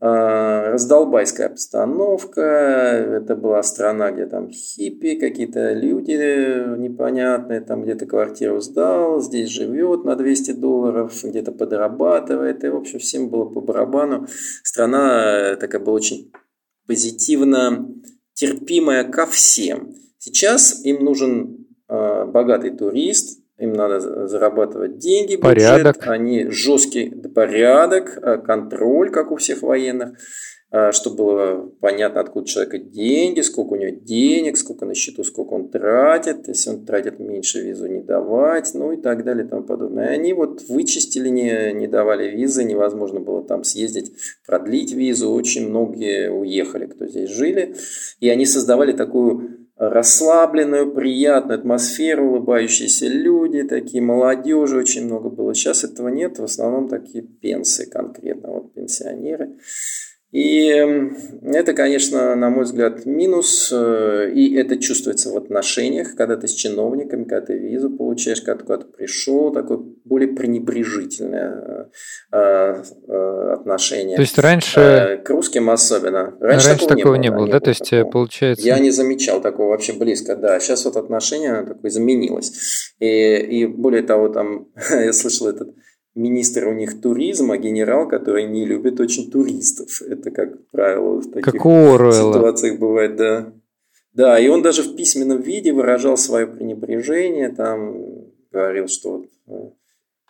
э, раздолбайская обстановка, это была страна, где там хиппи, какие-то люди непонятные, там где-то квартиру сдал, здесь живет на 200 долларов, где-то подрабатывает, и, в общем, всем было по барабану. Страна такая была очень позитивно терпимая ко всем. Сейчас им нужен э, богатый турист, им надо зарабатывать деньги, бюджет,
порядок.
они жесткий порядок, э, контроль, как у всех военных. А, чтобы было понятно, откуда человека деньги, сколько у него денег, сколько на счету, сколько он тратит, если он тратит меньше, визу не давать, ну и так далее и тому подобное. И они вот вычистили, не, не давали визы, невозможно было там съездить, продлить визу, очень многие уехали, кто здесь жили, и они создавали такую расслабленную, приятную атмосферу, улыбающиеся люди, такие молодежи очень много было. Сейчас этого нет, в основном такие пенсы конкретно, вот пенсионеры. И это, конечно, на мой взгляд, минус, э, и это чувствуется в отношениях, когда ты с чиновниками, когда ты визу получаешь, когда ты куда-то пришел, такое более пренебрежительное э, э, отношение.
То есть раньше...
К русским особенно.
Раньше, раньше такого, такого не было, не было да? То есть, такого. получается...
Я не замечал такого вообще близко, да. Сейчас вот отношение такое изменилось. И, и более того, там, <laughs> я слышал этот министр у них туризма, генерал, который не любит очень туристов. Это, как правило, в таких как ситуациях бывает, да. Да, и он даже в письменном виде выражал свое пренебрежение, там говорил, что э,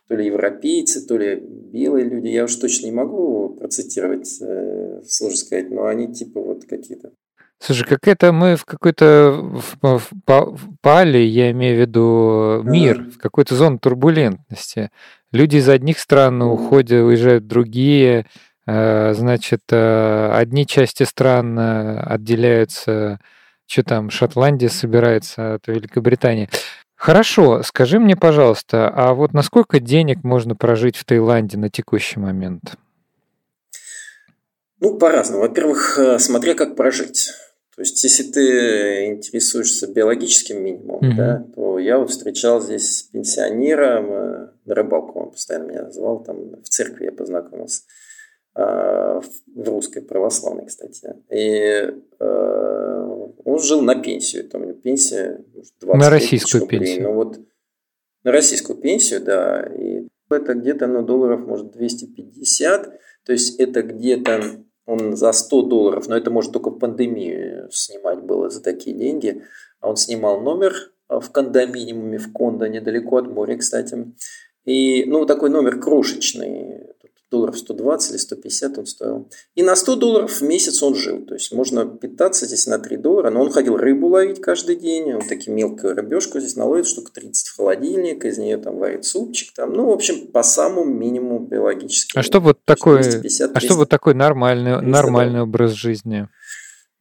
то ли европейцы, то ли белые люди, я уж точно не могу процитировать, э, сложно сказать, но они типа вот какие-то
Слушай, как это мы в какой-то пали, я имею в виду мир, в какой-то зону турбулентности. Люди из одних стран уходят, уезжают в другие. Э, значит, э, одни части стран э, отделяются, что там, Шотландия собирается от Великобритании. Хорошо, скажи мне, пожалуйста, а вот насколько денег можно прожить в Таиланде на текущий момент?
Ну, по-разному. Во-первых, смотря как прожить. То есть, если ты интересуешься биологическим минимумом, mm-hmm. да, то я вот встречал здесь пенсионера, на рыбалку он постоянно меня звал, там в церкви я познакомился, а, в русской православной, кстати. И э, он жил на пенсию, там у него пенсия
20 На российскую рублей. пенсию.
Ну вот на российскую пенсию, да, и это где-то, ну, долларов, может, 250, то есть это где-то он за 100 долларов, но это может только в пандемию снимать было за такие деньги. А он снимал номер а, в кондоминиуме в Кондо, недалеко от моря, кстати. И, ну, такой номер крошечный, долларов 120 или 150 он стоил. И на 100 долларов в месяц он жил. То есть можно питаться здесь на 3 доллара. Но он ходил рыбу ловить каждый день. Он таки мелкую рыбешку здесь наловит, штук 30 в холодильник. Из нее там варит супчик. Там. Ну, в общем, по самому минимуму биологически.
А что вот такой, а что вот такой нормальный, нормальный образ жизни?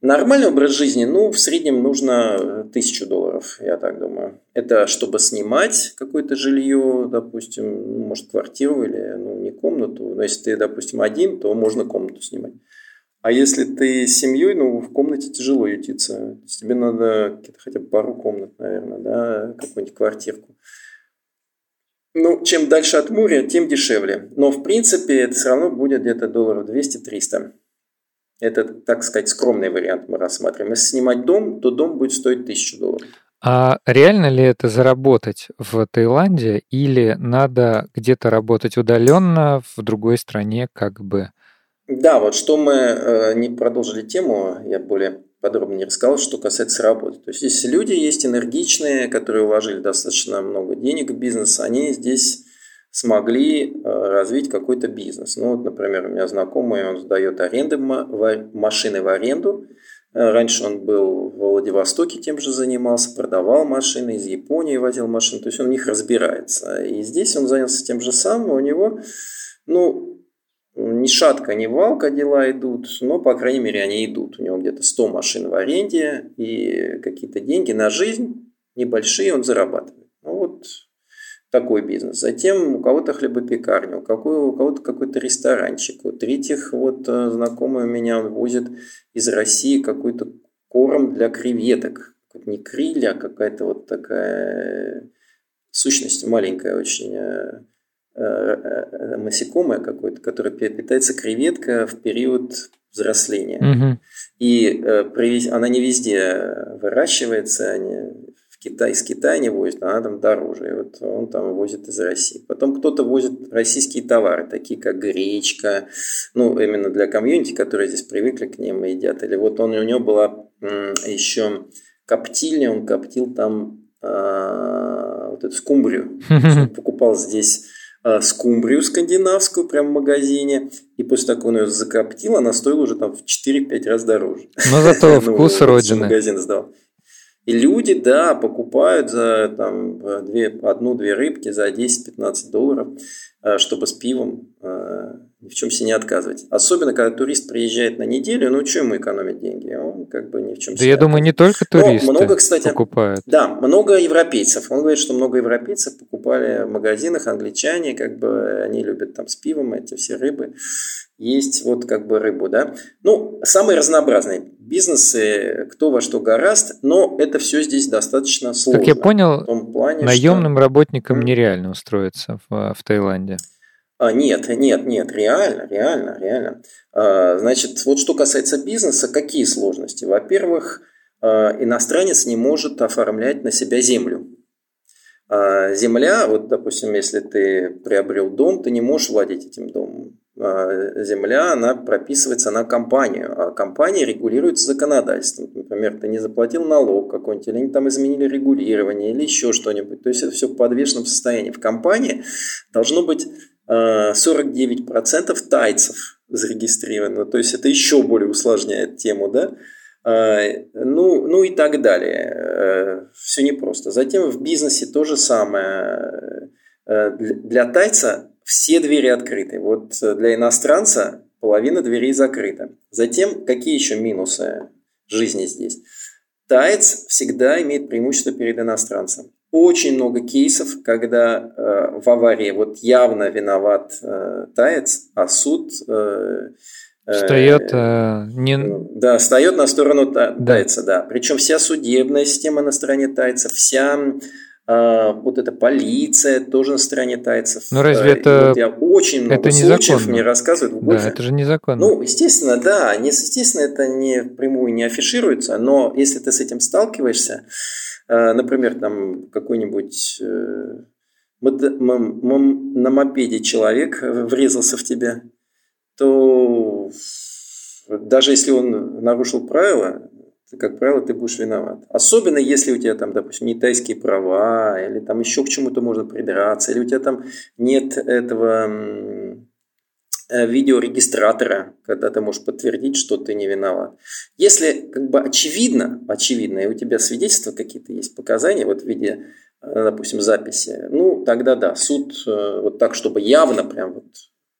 Нормальный образ жизни, ну, в среднем нужно тысячу долларов, я так думаю. Это чтобы снимать какое-то жилье, допустим, ну, может, квартиру или, ну, не комнату. Но если ты, допустим, один, то можно комнату снимать. А если ты с семьей, ну, в комнате тяжело ютиться. Тебе надо хотя бы пару комнат, наверное, да, какую-нибудь квартирку. Ну, чем дальше от моря, тем дешевле. Но, в принципе, это все равно будет где-то долларов 200-300. Это, так сказать, скромный вариант мы рассматриваем. Если снимать дом, то дом будет стоить 1000 долларов.
А реально ли это заработать в Таиланде или надо где-то работать удаленно в другой стране как бы?
Да, вот что мы э, не продолжили тему, я более подробно не рассказал, что касается работы. То есть, если люди есть энергичные, которые вложили достаточно много денег в бизнес, они здесь смогли э, развить какой-то бизнес. Ну, вот, например, у меня знакомый, он сдает аренды машины в аренду. Э, раньше он был в Владивостоке тем же занимался, продавал машины, из Японии возил машины, то есть он в них разбирается. И здесь он занялся тем же самым, у него, ну, ни шатка, ни валка дела идут, но, по крайней мере, они идут. У него где-то 100 машин в аренде и какие-то деньги на жизнь небольшие он зарабатывает. Ну, вот такой бизнес. Затем у кого-то хлебопекарня, у, кого, у кого-то какой-то ресторанчик. У третьих вот э, знакомый у меня он возит из России какой-то корм для креветок. Не криль, а какая-то вот такая сущность маленькая очень э, э, насекомое какое-то, которое питается креветка в период взросления. Угу. И она не везде выращивается, они Китай, из Китая не возит, она там дороже. И вот он там возит из России. Потом кто-то возит российские товары, такие как гречка, ну, именно для комьюнити, которые здесь привыкли к ним и едят. Или вот он, у него была еще коптильня, он коптил там а, вот эту скумбрию. <laughs> Он покупал здесь а, скумбрию скандинавскую прямо в магазине. И после того, как он ее закоптил, она стоила уже там в 4-5 раз дороже.
Но зато <laughs> ну, вкус родины.
магазин сдал. И люди, да, покупают за там, две, одну-две рыбки за 10-15 долларов, э, чтобы с пивом э, ни в чем себе не отказывать. Особенно, когда турист приезжает на неделю, ну, что ему экономить деньги? Он как бы ни в чем
Да я думаю, не только туристы
Но много, кстати,
покупают.
Да, много европейцев. Он говорит, что много европейцев покупали в магазинах, англичане, как бы они любят там с пивом эти все рыбы. Есть вот как бы рыбу, да. Ну, самые разнообразные бизнесы, кто во что гораст, но это все здесь достаточно сложно.
Как я понял, в том плане, наемным что... работникам нереально устроиться в, в Таиланде.
А, нет, нет, нет, реально, реально, реально. А, значит, вот что касается бизнеса, какие сложности? Во-первых, а, иностранец не может оформлять на себя землю. Земля, вот, допустим, если ты приобрел дом, ты не можешь владеть этим домом. Земля, она прописывается на компанию, а компания регулируется законодательством. Например, ты не заплатил налог какой-нибудь, или они там изменили регулирование, или еще что-нибудь. То есть это все в подвешенном состоянии. В компании должно быть 49% тайцев зарегистрировано, то есть это еще более усложняет тему, да? А, ну, ну и так далее. Э, все непросто. Затем в бизнесе то же самое. Э, для тайца все двери открыты. Вот для иностранца половина дверей закрыта. Затем какие еще минусы жизни здесь? Таец всегда имеет преимущество перед иностранцем очень много кейсов, когда э, в аварии вот явно виноват э, таец, а суд э,
э Встает э, не...
Да, встает на сторону та... да. тайца, да. Причем вся судебная система на стороне тайца, вся вот эта полиция тоже на стороне тайцев.
Ну разве это...
Вот я очень много это случаев мне рассказывают в
Да, это же незаконно.
Ну, естественно, да. Не, естественно, это не прямую не афишируется, но если ты с этим сталкиваешься, Э, например, там какой-нибудь э, на мопеде человек врезался в тебя, то даже если он нарушил правила, как правило, ты будешь виноват. Особенно если у тебя там, допустим, не тайские права, или там еще к чему-то можно придраться, или у тебя там нет этого Э, видеорегистратора, когда ты можешь подтвердить, что ты не виноват. Если как бы очевидно, очевидно, и у тебя свидетельства какие-то есть, показания вот в виде, э, допустим, записи, ну, тогда да, суд э, вот так, чтобы явно прям вот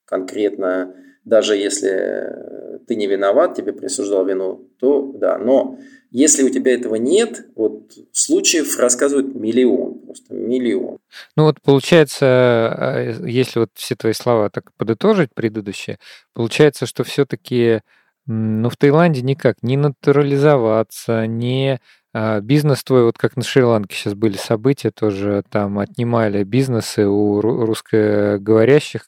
конкретно, даже если ты не виноват, тебе присуждал вину, то да. Но если у тебя этого нет, вот случаев рассказывают миллион, просто миллион.
Ну вот получается, а, если вот все твои слова так подытожить предыдущие, получается, что все-таки ну, в Таиланде никак не натурализоваться, не а, бизнес твой, вот как на Шри-Ланке сейчас были события, тоже там отнимали бизнесы у русскоговорящих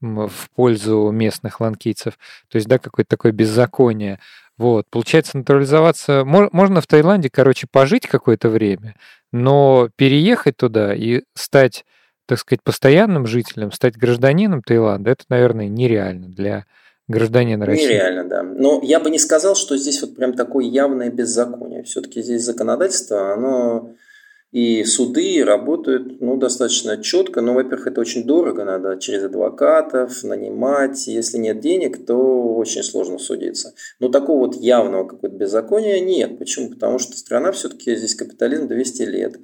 в пользу местных ланкийцев. То есть, да, какое-то такое беззаконие. Вот, получается, натурализоваться... Можно в Таиланде, короче, пожить какое-то время, но переехать туда и стать, так сказать, постоянным жителем, стать гражданином Таиланда, это, наверное, нереально для гражданина России.
Нереально, да. Но я бы не сказал, что здесь вот прям такое явное беззаконие. Все-таки здесь законодательство, оно и суды работают ну, достаточно четко. Но, во-первых, это очень дорого, надо через адвокатов нанимать. Если нет денег, то очень сложно судиться. Но такого вот явного какого-то беззакония нет. Почему? Потому что страна все-таки здесь капитализм 200 лет.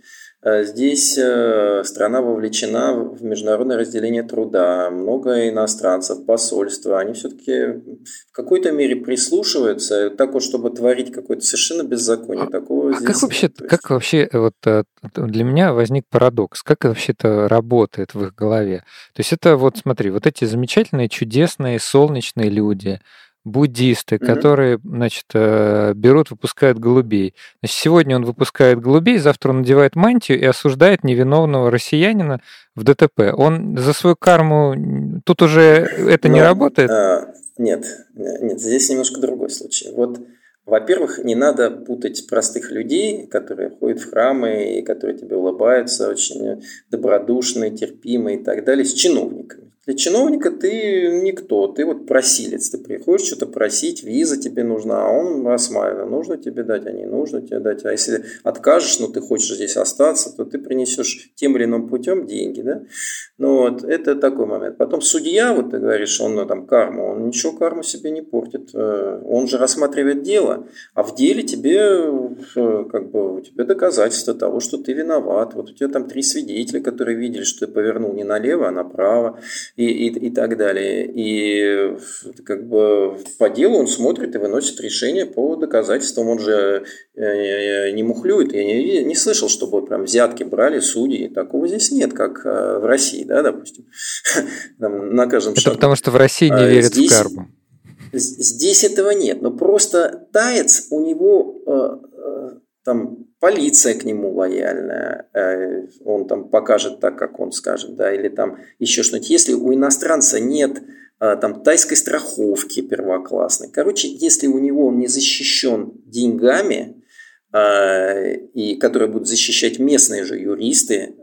Э, здесь э, страна вовлечена в международное разделение труда, много иностранцев, посольства, они все-таки в какой-то мере прислушиваются, так вот, чтобы творить какое-то совершенно беззаконие.
А, Такого а как вообще, есть... как вообще, вот э, для меня возник парадокс, как вообще это работает в их голове? То есть это вот, смотри, вот эти замечательные, чудесные, солнечные люди, буддисты, mm-hmm. которые, значит, э, берут, выпускают голубей. Значит, сегодня он выпускает голубей, завтра он надевает мантию и осуждает невиновного россиянина в ДТП. Он за свою карму тут уже это Но, не работает? А,
нет, нет, здесь немножко другой случай. Вот, во-первых, не надо путать простых людей, которые ходят в храмы и которые тебе улыбаются, очень добродушные, терпимые и так далее, с чиновниками. Для чиновника ты никто, ты вот просилец, ты приходишь что-то просить, виза тебе нужна, а он рассматривает, нужно тебе дать, а не нужно тебе дать. А если откажешь, но ну, ты хочешь здесь остаться, то ты принесешь тем или иным путем деньги, да? Ну вот, это такой момент. Потом судья, вот ты говоришь, он ну, там карму, он ничего карму себе не портит, э, он же рассматривает дело, а в деле тебе э, как бы у тебя доказательства того, что ты виноват. Вот у тебя там три свидетеля, которые видели, что ты повернул не налево, а направо и, и, и так далее. И как бы по делу он смотрит и выносит решение по доказательствам. Он же э, не мухлюет. Я не, не слышал, чтобы прям взятки брали судьи. Такого здесь нет, как э, в России, да, допустим. <laughs>
Там на каждом Это шагу. потому что в России не а верят здесь... в карму.
Здесь этого нет, но просто таец у него э, э, там полиция к нему лояльная, э, он там покажет так, как он скажет, да, или там еще что-нибудь. Если у иностранца нет э, там тайской страховки первоклассной, короче, если у него он не защищен деньгами, э, и которые будут защищать местные же юристы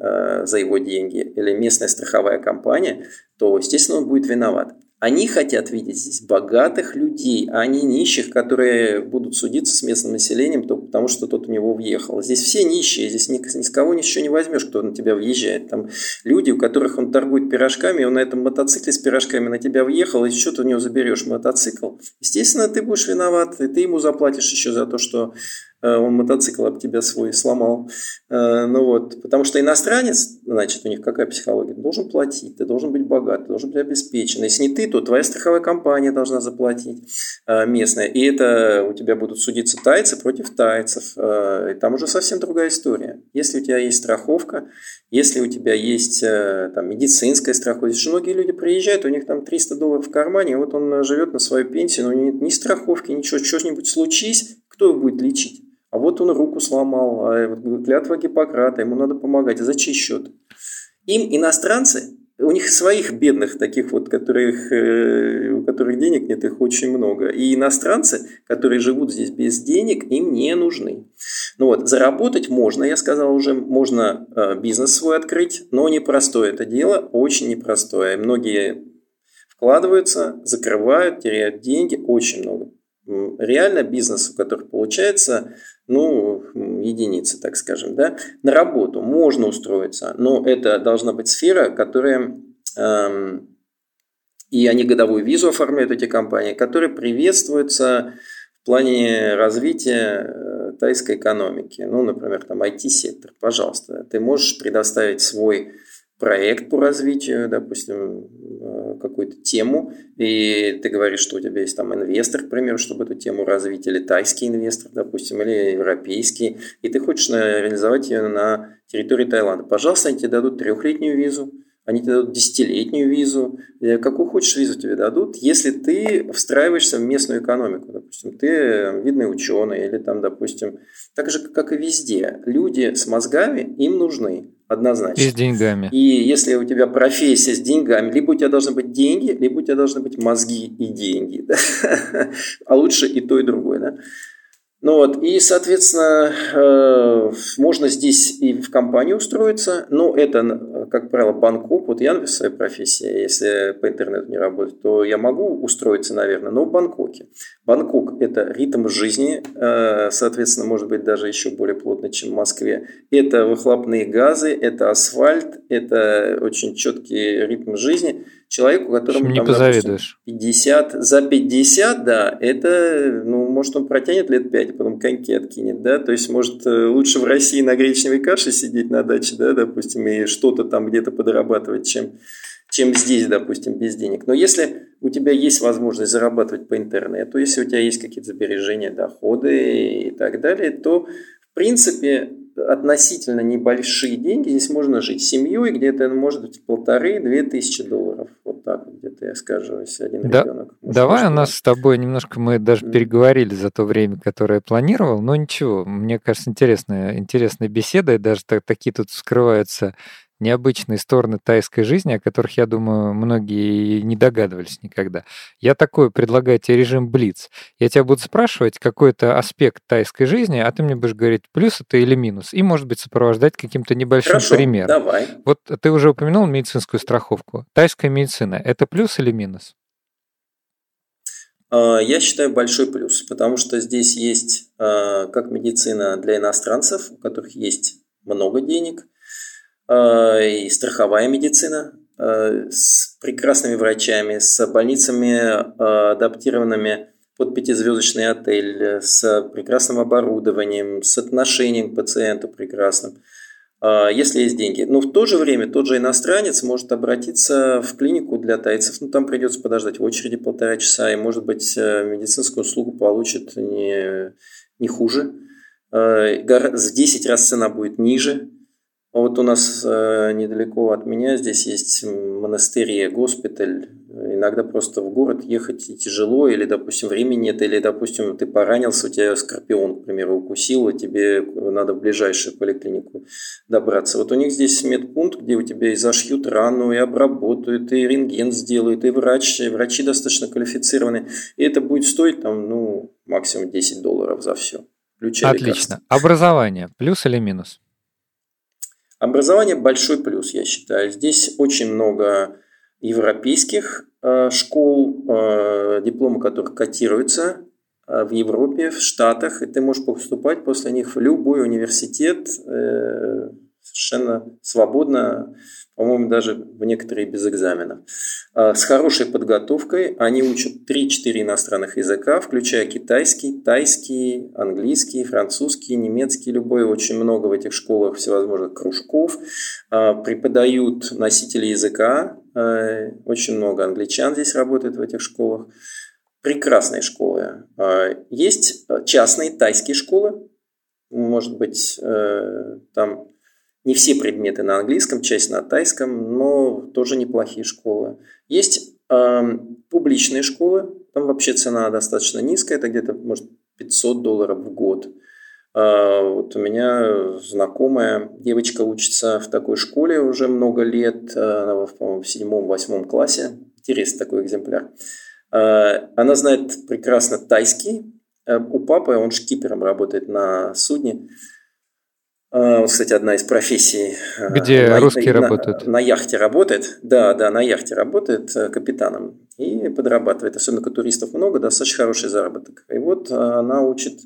за его деньги или местная страховая компания, то, естественно, он будет виноват. Они хотят видеть здесь богатых людей, а не нищих, которые будут судиться с местным населением только потому, что тот у него въехал. Здесь все нищие, здесь ни, ни с кого ничего не возьмешь, кто на тебя въезжает. Там люди, у которых он торгует пирожками, он на этом мотоцикле с пирожками на тебя въехал, и что ты у него заберешь мотоцикл? Естественно, ты будешь виноват, и ты ему заплатишь еще за то, что он мотоцикл об тебя свой сломал. Э, ну вот, потому что иностранец, значит, у них какая психология? Ты должен платить, ты должен быть богат, ты должен быть обеспечен. Если не ты, то твоя страховая компания должна заплатить э, местная. И это у тебя будут судиться тайцы против тайцев. И там уже совсем другая история. Если у тебя есть страховка, если у тебя есть там, медицинская страховка, здесь многие люди приезжают, у них там 300 долларов в кармане, вот он живет на свою пенсию, но нет ни страховки, ничего, что-нибудь случись, кто его будет лечить? А вот он руку сломал, а клятва Гиппократа, ему надо помогать. А за чей счет? Им иностранцы, у них своих бедных таких вот, которых, э, у которых денег нет, их очень много. И иностранцы, которые живут здесь без денег, им не нужны. Ну вот, заработать можно, я сказал уже, можно э, бизнес свой открыть, но непростое это дело, очень непростое. Многие вкладываются, закрывают, теряют деньги, очень много. Реально бизнес, у которых получается ну, единицы, так скажем, да, на работу можно устроиться, но это должна быть сфера, которая, эм, и они годовую визу оформляют, эти компании, которая приветствуется в плане развития э, тайской экономики. Ну, например, там IT-сектор, пожалуйста, ты можешь предоставить свой проект по развитию, допустим, э, какую-то тему, и ты говоришь, что у тебя есть там инвестор, к примеру, чтобы эту тему развить, или тайский инвестор, допустим, или европейский, и ты хочешь реализовать ее на территории Таиланда. Пожалуйста, они тебе дадут трехлетнюю визу, они тебе дадут десятилетнюю визу, э, какую хочешь визу тебе дадут, если ты встраиваешься в местную экономику. Допустим, ты видный ученый или там, допустим, так же, как и везде, люди с мозгами им нужны однозначно.
И с деньгами.
И если у тебя профессия с деньгами, либо у тебя должны быть деньги, либо у тебя должны быть мозги и деньги. Да? <laughs> А лучше и то, и другое. Да? Ну вот, и, соответственно, э, можно здесь и в компанию устроиться, но это, как правило, Бангкок. Вот я в своей профессии, если по интернету не работать, то я могу устроиться, наверное, но в Бангкоке. Бангкок – это ритм жизни, э, соответственно, может быть, даже еще более плотный, чем в Москве. Это выхлопные газы, это асфальт, это очень четкий ритм жизни – человеку, которому
не там, позавидуешь.
Допустим, 50, за 50, да, это, ну, может, он протянет лет 5, а потом коньки откинет, да, то есть, может, э, лучше в России на гречневой каше сидеть на даче, да, допустим, и что-то там где-то подрабатывать, чем, чем здесь, допустим, без денег. Но если у тебя есть возможность зарабатывать по интернету, если у тебя есть какие-то сбережения, доходы и так далее, то, в принципе, относительно небольшие деньги, здесь можно жить семьей, где-то может быть полторы-две тысячи долларов. Вот так вот где-то я скажу, если один да, ребенок.
Давай у нас с тобой немножко, мы даже mm. переговорили за то время, которое я планировал, но ничего, мне кажется, интересная, интересная беседа, и даже так, такие тут скрываются необычные стороны тайской жизни, о которых, я думаю, многие не догадывались никогда. Я такой предлагаю тебе режим Блиц. Я тебя буду спрашивать какой-то аспект тайской жизни, а ты мне будешь говорить, плюс это или минус, и, может быть, сопровождать каким-то небольшим Хорошо, примером.
давай.
Вот ты уже упомянул медицинскую страховку. Тайская медицина – это плюс или минус?
А, я считаю большой плюс, потому что здесь есть а, как медицина для иностранцев, у которых есть много денег – и страховая медицина э, с прекрасными врачами, с больницами, э, адаптированными под пятизвездочный отель с прекрасным оборудованием, с отношением к пациенту прекрасным – если есть деньги. Но в то же время тот же иностранец может обратиться в клинику для тайцев. Ну, там придется подождать в очереди полтора часа, и, может быть, э, медицинскую услугу получит не, не хуже. Э, в 10 раз цена будет ниже. Вот у нас э, недалеко от меня здесь есть монастырь, госпиталь. Иногда просто в город ехать тяжело, или, допустим, времени нет, или, допустим, ты поранился, у тебя скорпион, к примеру, укусил, и тебе надо в ближайшую поликлинику добраться. Вот у них здесь медпункт, где у тебя и зашьют рану, и обработают, и рентген сделают, и врач, и врачи достаточно квалифицированные. И это будет стоить там, ну, максимум 10 долларов за все.
Отлично. Образование. Плюс или минус?
Образование большой плюс, я считаю. Здесь очень много европейских э, школ, э, дипломы которых котируются э, в Европе, в Штатах, и ты можешь поступать после них в любой университет совершенно свободно по-моему, даже в некоторые без экзамена. А, с хорошей подготовкой они учат 3-4 иностранных языка, включая китайский, тайский, английский, французский, немецкий, любой. Очень много в этих школах всевозможных кружков. А, преподают носители языка, а, очень много англичан здесь работает в этих школах. Прекрасные школы. Есть частные тайские школы, может быть, э, там не все предметы на английском, часть на тайском, но тоже неплохие школы. Есть э, публичные школы, там вообще цена достаточно низкая, это где-то, может, 500 долларов в год. Э, вот у меня знакомая девочка учится в такой школе уже много лет, она, по-моему, в седьмом-восьмом классе. Интересный такой экземпляр. Э, она знает прекрасно тайский. Э, у папы, он шкипером работает на судне, вот, кстати, одна из профессий.
А, Где на, русские
на,
работают?
На, на яхте работает. Да, да, на яхте работает э, капитаном и подрабатывает. Особенно как туристов много, достаточно хороший заработок. И вот она учит,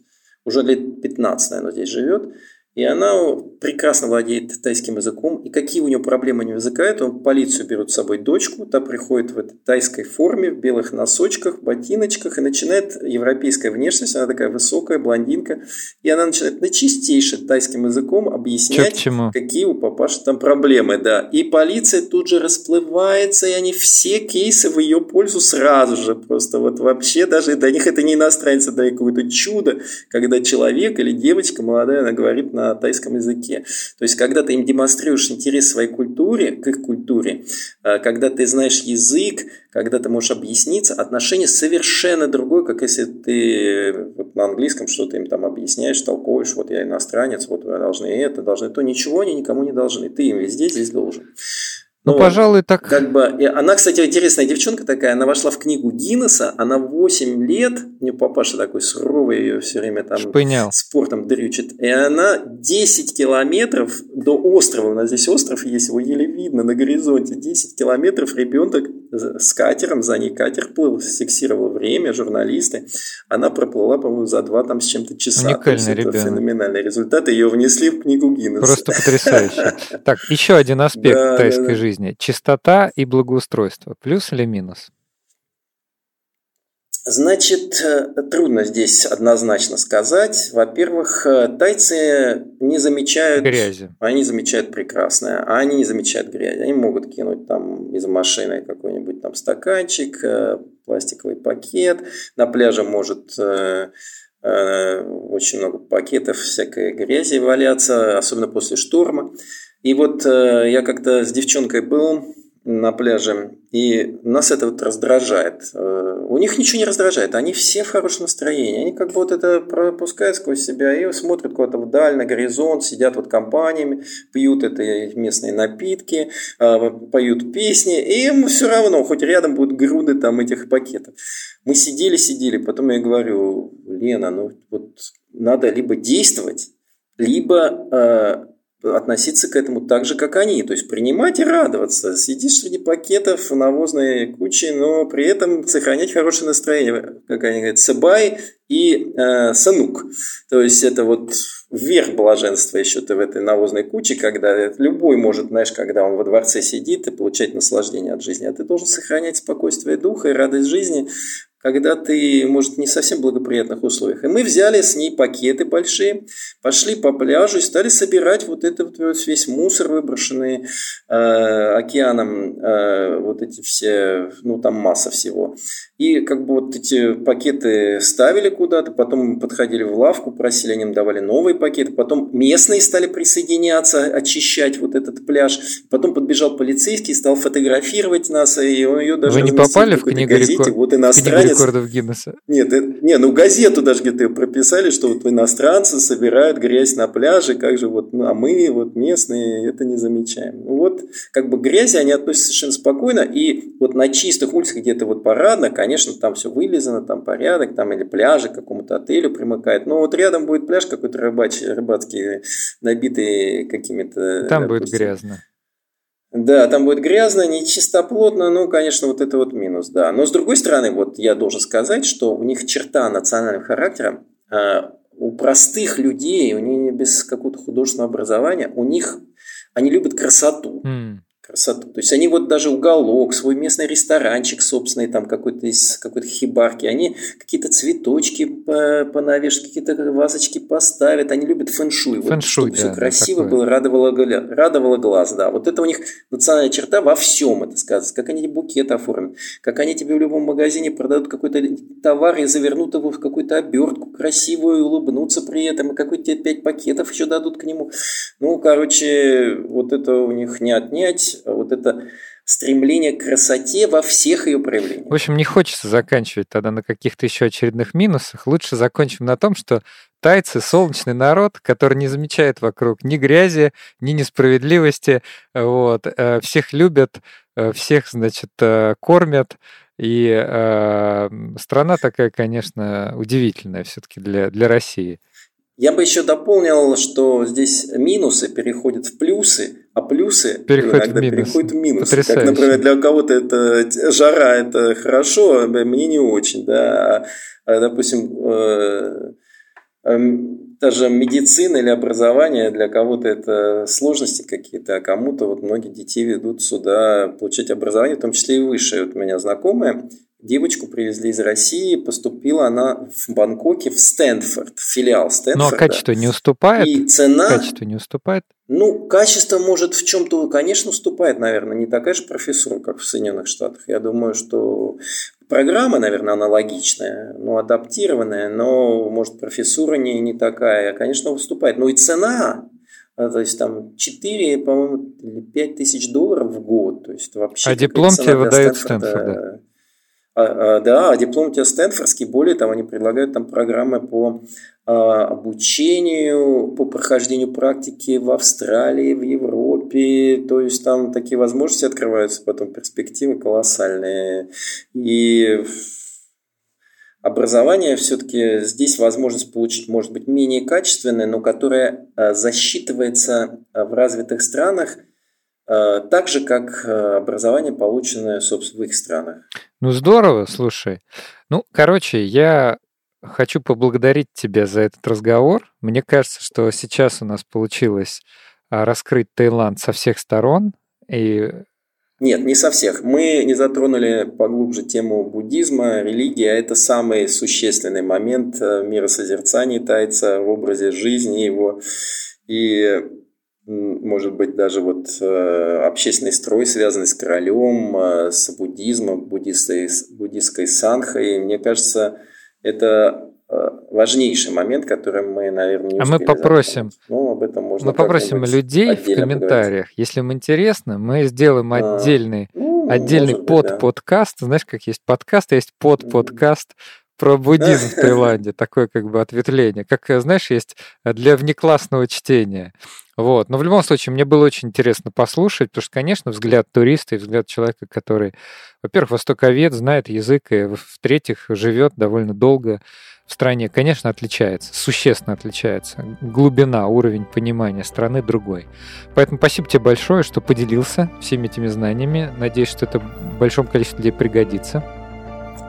уже лет 15, наверное, здесь живет. И она прекрасно владеет тайским языком. И какие у нее проблемы не возникают, он полицию берет с собой дочку, та приходит в этой тайской форме, в белых носочках, ботиночках, и начинает европейская внешность, она такая высокая, блондинка, и она начинает на чистейшем тайским языком объяснять, какие у папаши там проблемы, да. И полиция тут же расплывается, и они все кейсы в ее пользу сразу же, просто вот вообще даже для них это не иностранец, это какое-то чудо, когда человек или девочка молодая, она говорит на на тайском языке. То есть, когда ты им демонстрируешь интерес своей культуре, к их культуре, э, когда ты знаешь язык, когда ты можешь объясниться, отношение совершенно другое, как если ты вот на английском что-то им там объясняешь, толкуешь, вот я иностранец, вот вы должны это, должны то, ничего они никому не должны, ты им везде здесь должен.
Ну, ну, пожалуй, так...
Как бы, она, кстати, интересная девчонка такая, она вошла в книгу Гиннесса, она 8 лет, у нее папаша такой суровый, ее все время там
Шпынял.
спортом дрючит, и она 10 километров до острова, у нас здесь остров есть, его еле видно на горизонте, 10 километров ребенок с катером, за ней катер плыл, фиксировал время, журналисты, она проплыла, по-моему, за два там с чем-то часа.
Уникальный ребенок.
Это феноменальный результат, ее внесли в книгу Гиннесса.
Просто потрясающе. Так, еще один аспект тайской жизни жизни. Чистота и благоустройство. Плюс или минус?
Значит, э, трудно здесь однозначно сказать. Во-первых, э, тайцы не замечают...
Грязи.
Они замечают прекрасное, а они не замечают грязи. Они могут кинуть там из машины какой-нибудь там стаканчик, э, пластиковый пакет. На пляже может очень много пакетов всякой грязи валяться, особенно после шторма. И вот э, я как-то с девчонкой был на пляже, и нас это вот раздражает. Э, у них ничего не раздражает, они все в хорошем настроении. Они как бы вот это пропускают сквозь себя и смотрят куда-то вдаль, на горизонт, сидят вот компаниями, пьют это местные напитки, э, поют песни, и им все равно, хоть рядом будут груды там этих пакетов. Мы сидели, сидели, потом я говорю, Лена, ну вот надо либо действовать, либо относиться к этому так же, как они. То есть принимать и радоваться. Сидишь среди пакетов навозной кучи, но при этом сохранять хорошее настроение. Как они говорят, сабай и э, санук. То есть это вот верх блаженства еще ты в этой навозной куче, когда любой может, знаешь, когда он во дворце сидит и получать наслаждение от жизни, а ты должен сохранять спокойствие духа и радость жизни, когда ты, может, не совсем благоприятных условиях. И мы взяли с ней пакеты большие, пошли по пляжу и стали собирать вот этот вот весь мусор, выброшенный э, океаном, э, вот эти все, ну там масса всего. И как бы вот эти пакеты ставили куда-то, потом мы подходили в лавку, просили, они нам давали новые пакеты, потом местные стали присоединяться, очищать вот этот пляж. Потом подбежал полицейский, стал фотографировать нас, и он ее даже
Вы не попали в книгу, газете,
вот иностранец.
Рекордов Гиннесса?
Нет, это, не, ну газету даже где-то прописали, что вот иностранцы собирают грязь на пляже, как же вот, ну, а мы вот местные это не замечаем. Ну вот, как бы грязи они относятся совершенно спокойно, и вот на чистых улицах где-то вот парадно, конечно, там все вылезано, там порядок, там или пляжи к какому-то отелю примыкает. Но вот рядом будет пляж какой-то рыбачий, рыбацкий, набитый какими-то...
Там допустим, будет грязно.
Да, там будет грязно, не чистоплотно, ну, конечно, вот это вот минус, да. Но с другой стороны, вот я должен сказать, что у них черта национального характера, а, у простых людей, у них без какого-то художественного образования, у них они любят красоту. Mm красоту. То есть они вот даже уголок, свой местный ресторанчик собственный, там какой-то из какой-то хибарки, они какие-то цветочки понавешают, какие-то вазочки поставят, они любят фэншуй. Вот,
фэншуй, да,
все красиво было, радовало, радовало глаз, да. Вот это у них национальная черта во всем это сказывается. Как они букет оформят, как они тебе в любом магазине продадут какой-то товар и завернут его в какую-то обертку красивую, улыбнутся при этом, и какой-то тебе пять пакетов еще дадут к нему. Ну, короче, вот это у них не отнять есть вот это стремление к красоте во всех ее проявлениях.
В общем, не хочется заканчивать тогда на каких-то еще очередных минусах. Лучше закончим на том, что тайцы — солнечный народ, который не замечает вокруг ни грязи, ни несправедливости. Вот. Э, всех любят, э, всех, значит, э, кормят. И э, страна такая, конечно, удивительная все-таки для, для России.
Я бы еще дополнил, что здесь минусы переходят в плюсы, а плюсы
переходят иногда в минус.
переходят в минусы. Потрясающе. Как, например, для кого-то это жара это хорошо, а мне не очень, да. А, допустим, э, эм, даже медицина или образование для кого-то это сложности какие-то, а кому-то вот многие детей ведут сюда получать образование, в том числе и высшее. Вот у меня знакомая Девочку привезли из России, поступила она в Бангкоке в Стэнфорд, филиал Стэнфорда.
Ну, а качество не уступает?
И цена...
Качество не уступает?
Ну, качество может в чем-то, конечно, уступает, наверное, не такая же профессура, как в Соединенных Штатах. Я думаю, что программа, наверное, аналогичная, но адаптированная, но, может, профессура не, не такая, конечно, выступает. Ну и цена, а, то есть там 4, по-моему, или 5 тысяч долларов в год. То есть вообще
а диплом тебе выдают Стэнфорда?
А, а, да, диплом у тебя стэнфордский, более того, они предлагают там программы по а, обучению, по прохождению практики в Австралии, в Европе, то есть там такие возможности открываются, потом перспективы колоссальные. И образование все-таки здесь возможность получить может быть менее качественное, но которое засчитывается в развитых странах – так же, как э, образование, полученное, собственно, в их странах.
Ну, здорово, слушай. Ну, короче, я хочу поблагодарить тебя за этот разговор. Мне кажется, что сейчас у нас получилось а, раскрыть Таиланд со всех сторон. И...
Нет, не со всех. Мы не затронули поглубже тему буддизма, религии, а это самый существенный момент э, миросозерцания тайца в образе жизни его. И может быть, даже вот э, общественный строй, связанный с королем, э, с буддизмом, буддистской, буддистской санхой. Мне кажется, это э, важнейший момент, который мы, наверное, не
А мы попросим,
ну, об этом можно
мы попросим людей в комментариях, поговорить. если им интересно, мы сделаем а, отдельный, ну, отдельный под-подкаст. Да. Знаешь, как есть подкаст, а есть под-подкаст про буддизм в <laughs> Таиланде, такое как бы ответвление. Как, знаешь, есть для внеклассного чтения. Вот. Но в любом случае, мне было очень интересно послушать, потому что, конечно, взгляд туриста и взгляд человека, который, во-первых, востоковед, знает язык, и, в-третьих, живет довольно долго в стране, конечно, отличается, существенно отличается. Глубина, уровень понимания страны другой. Поэтому спасибо тебе большое, что поделился всеми этими знаниями. Надеюсь, что это большому количеству людей пригодится.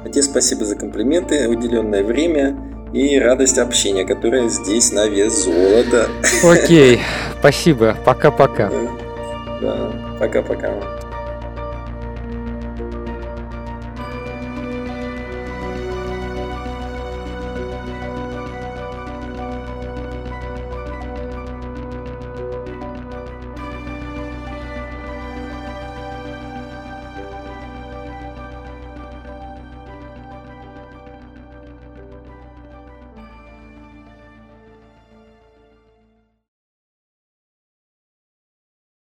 А тебе спасибо за комплименты, уделенное время и радость общения, которая здесь на вес золота.
Окей, <laughs> спасибо. Пока-пока.
Да, пока-пока.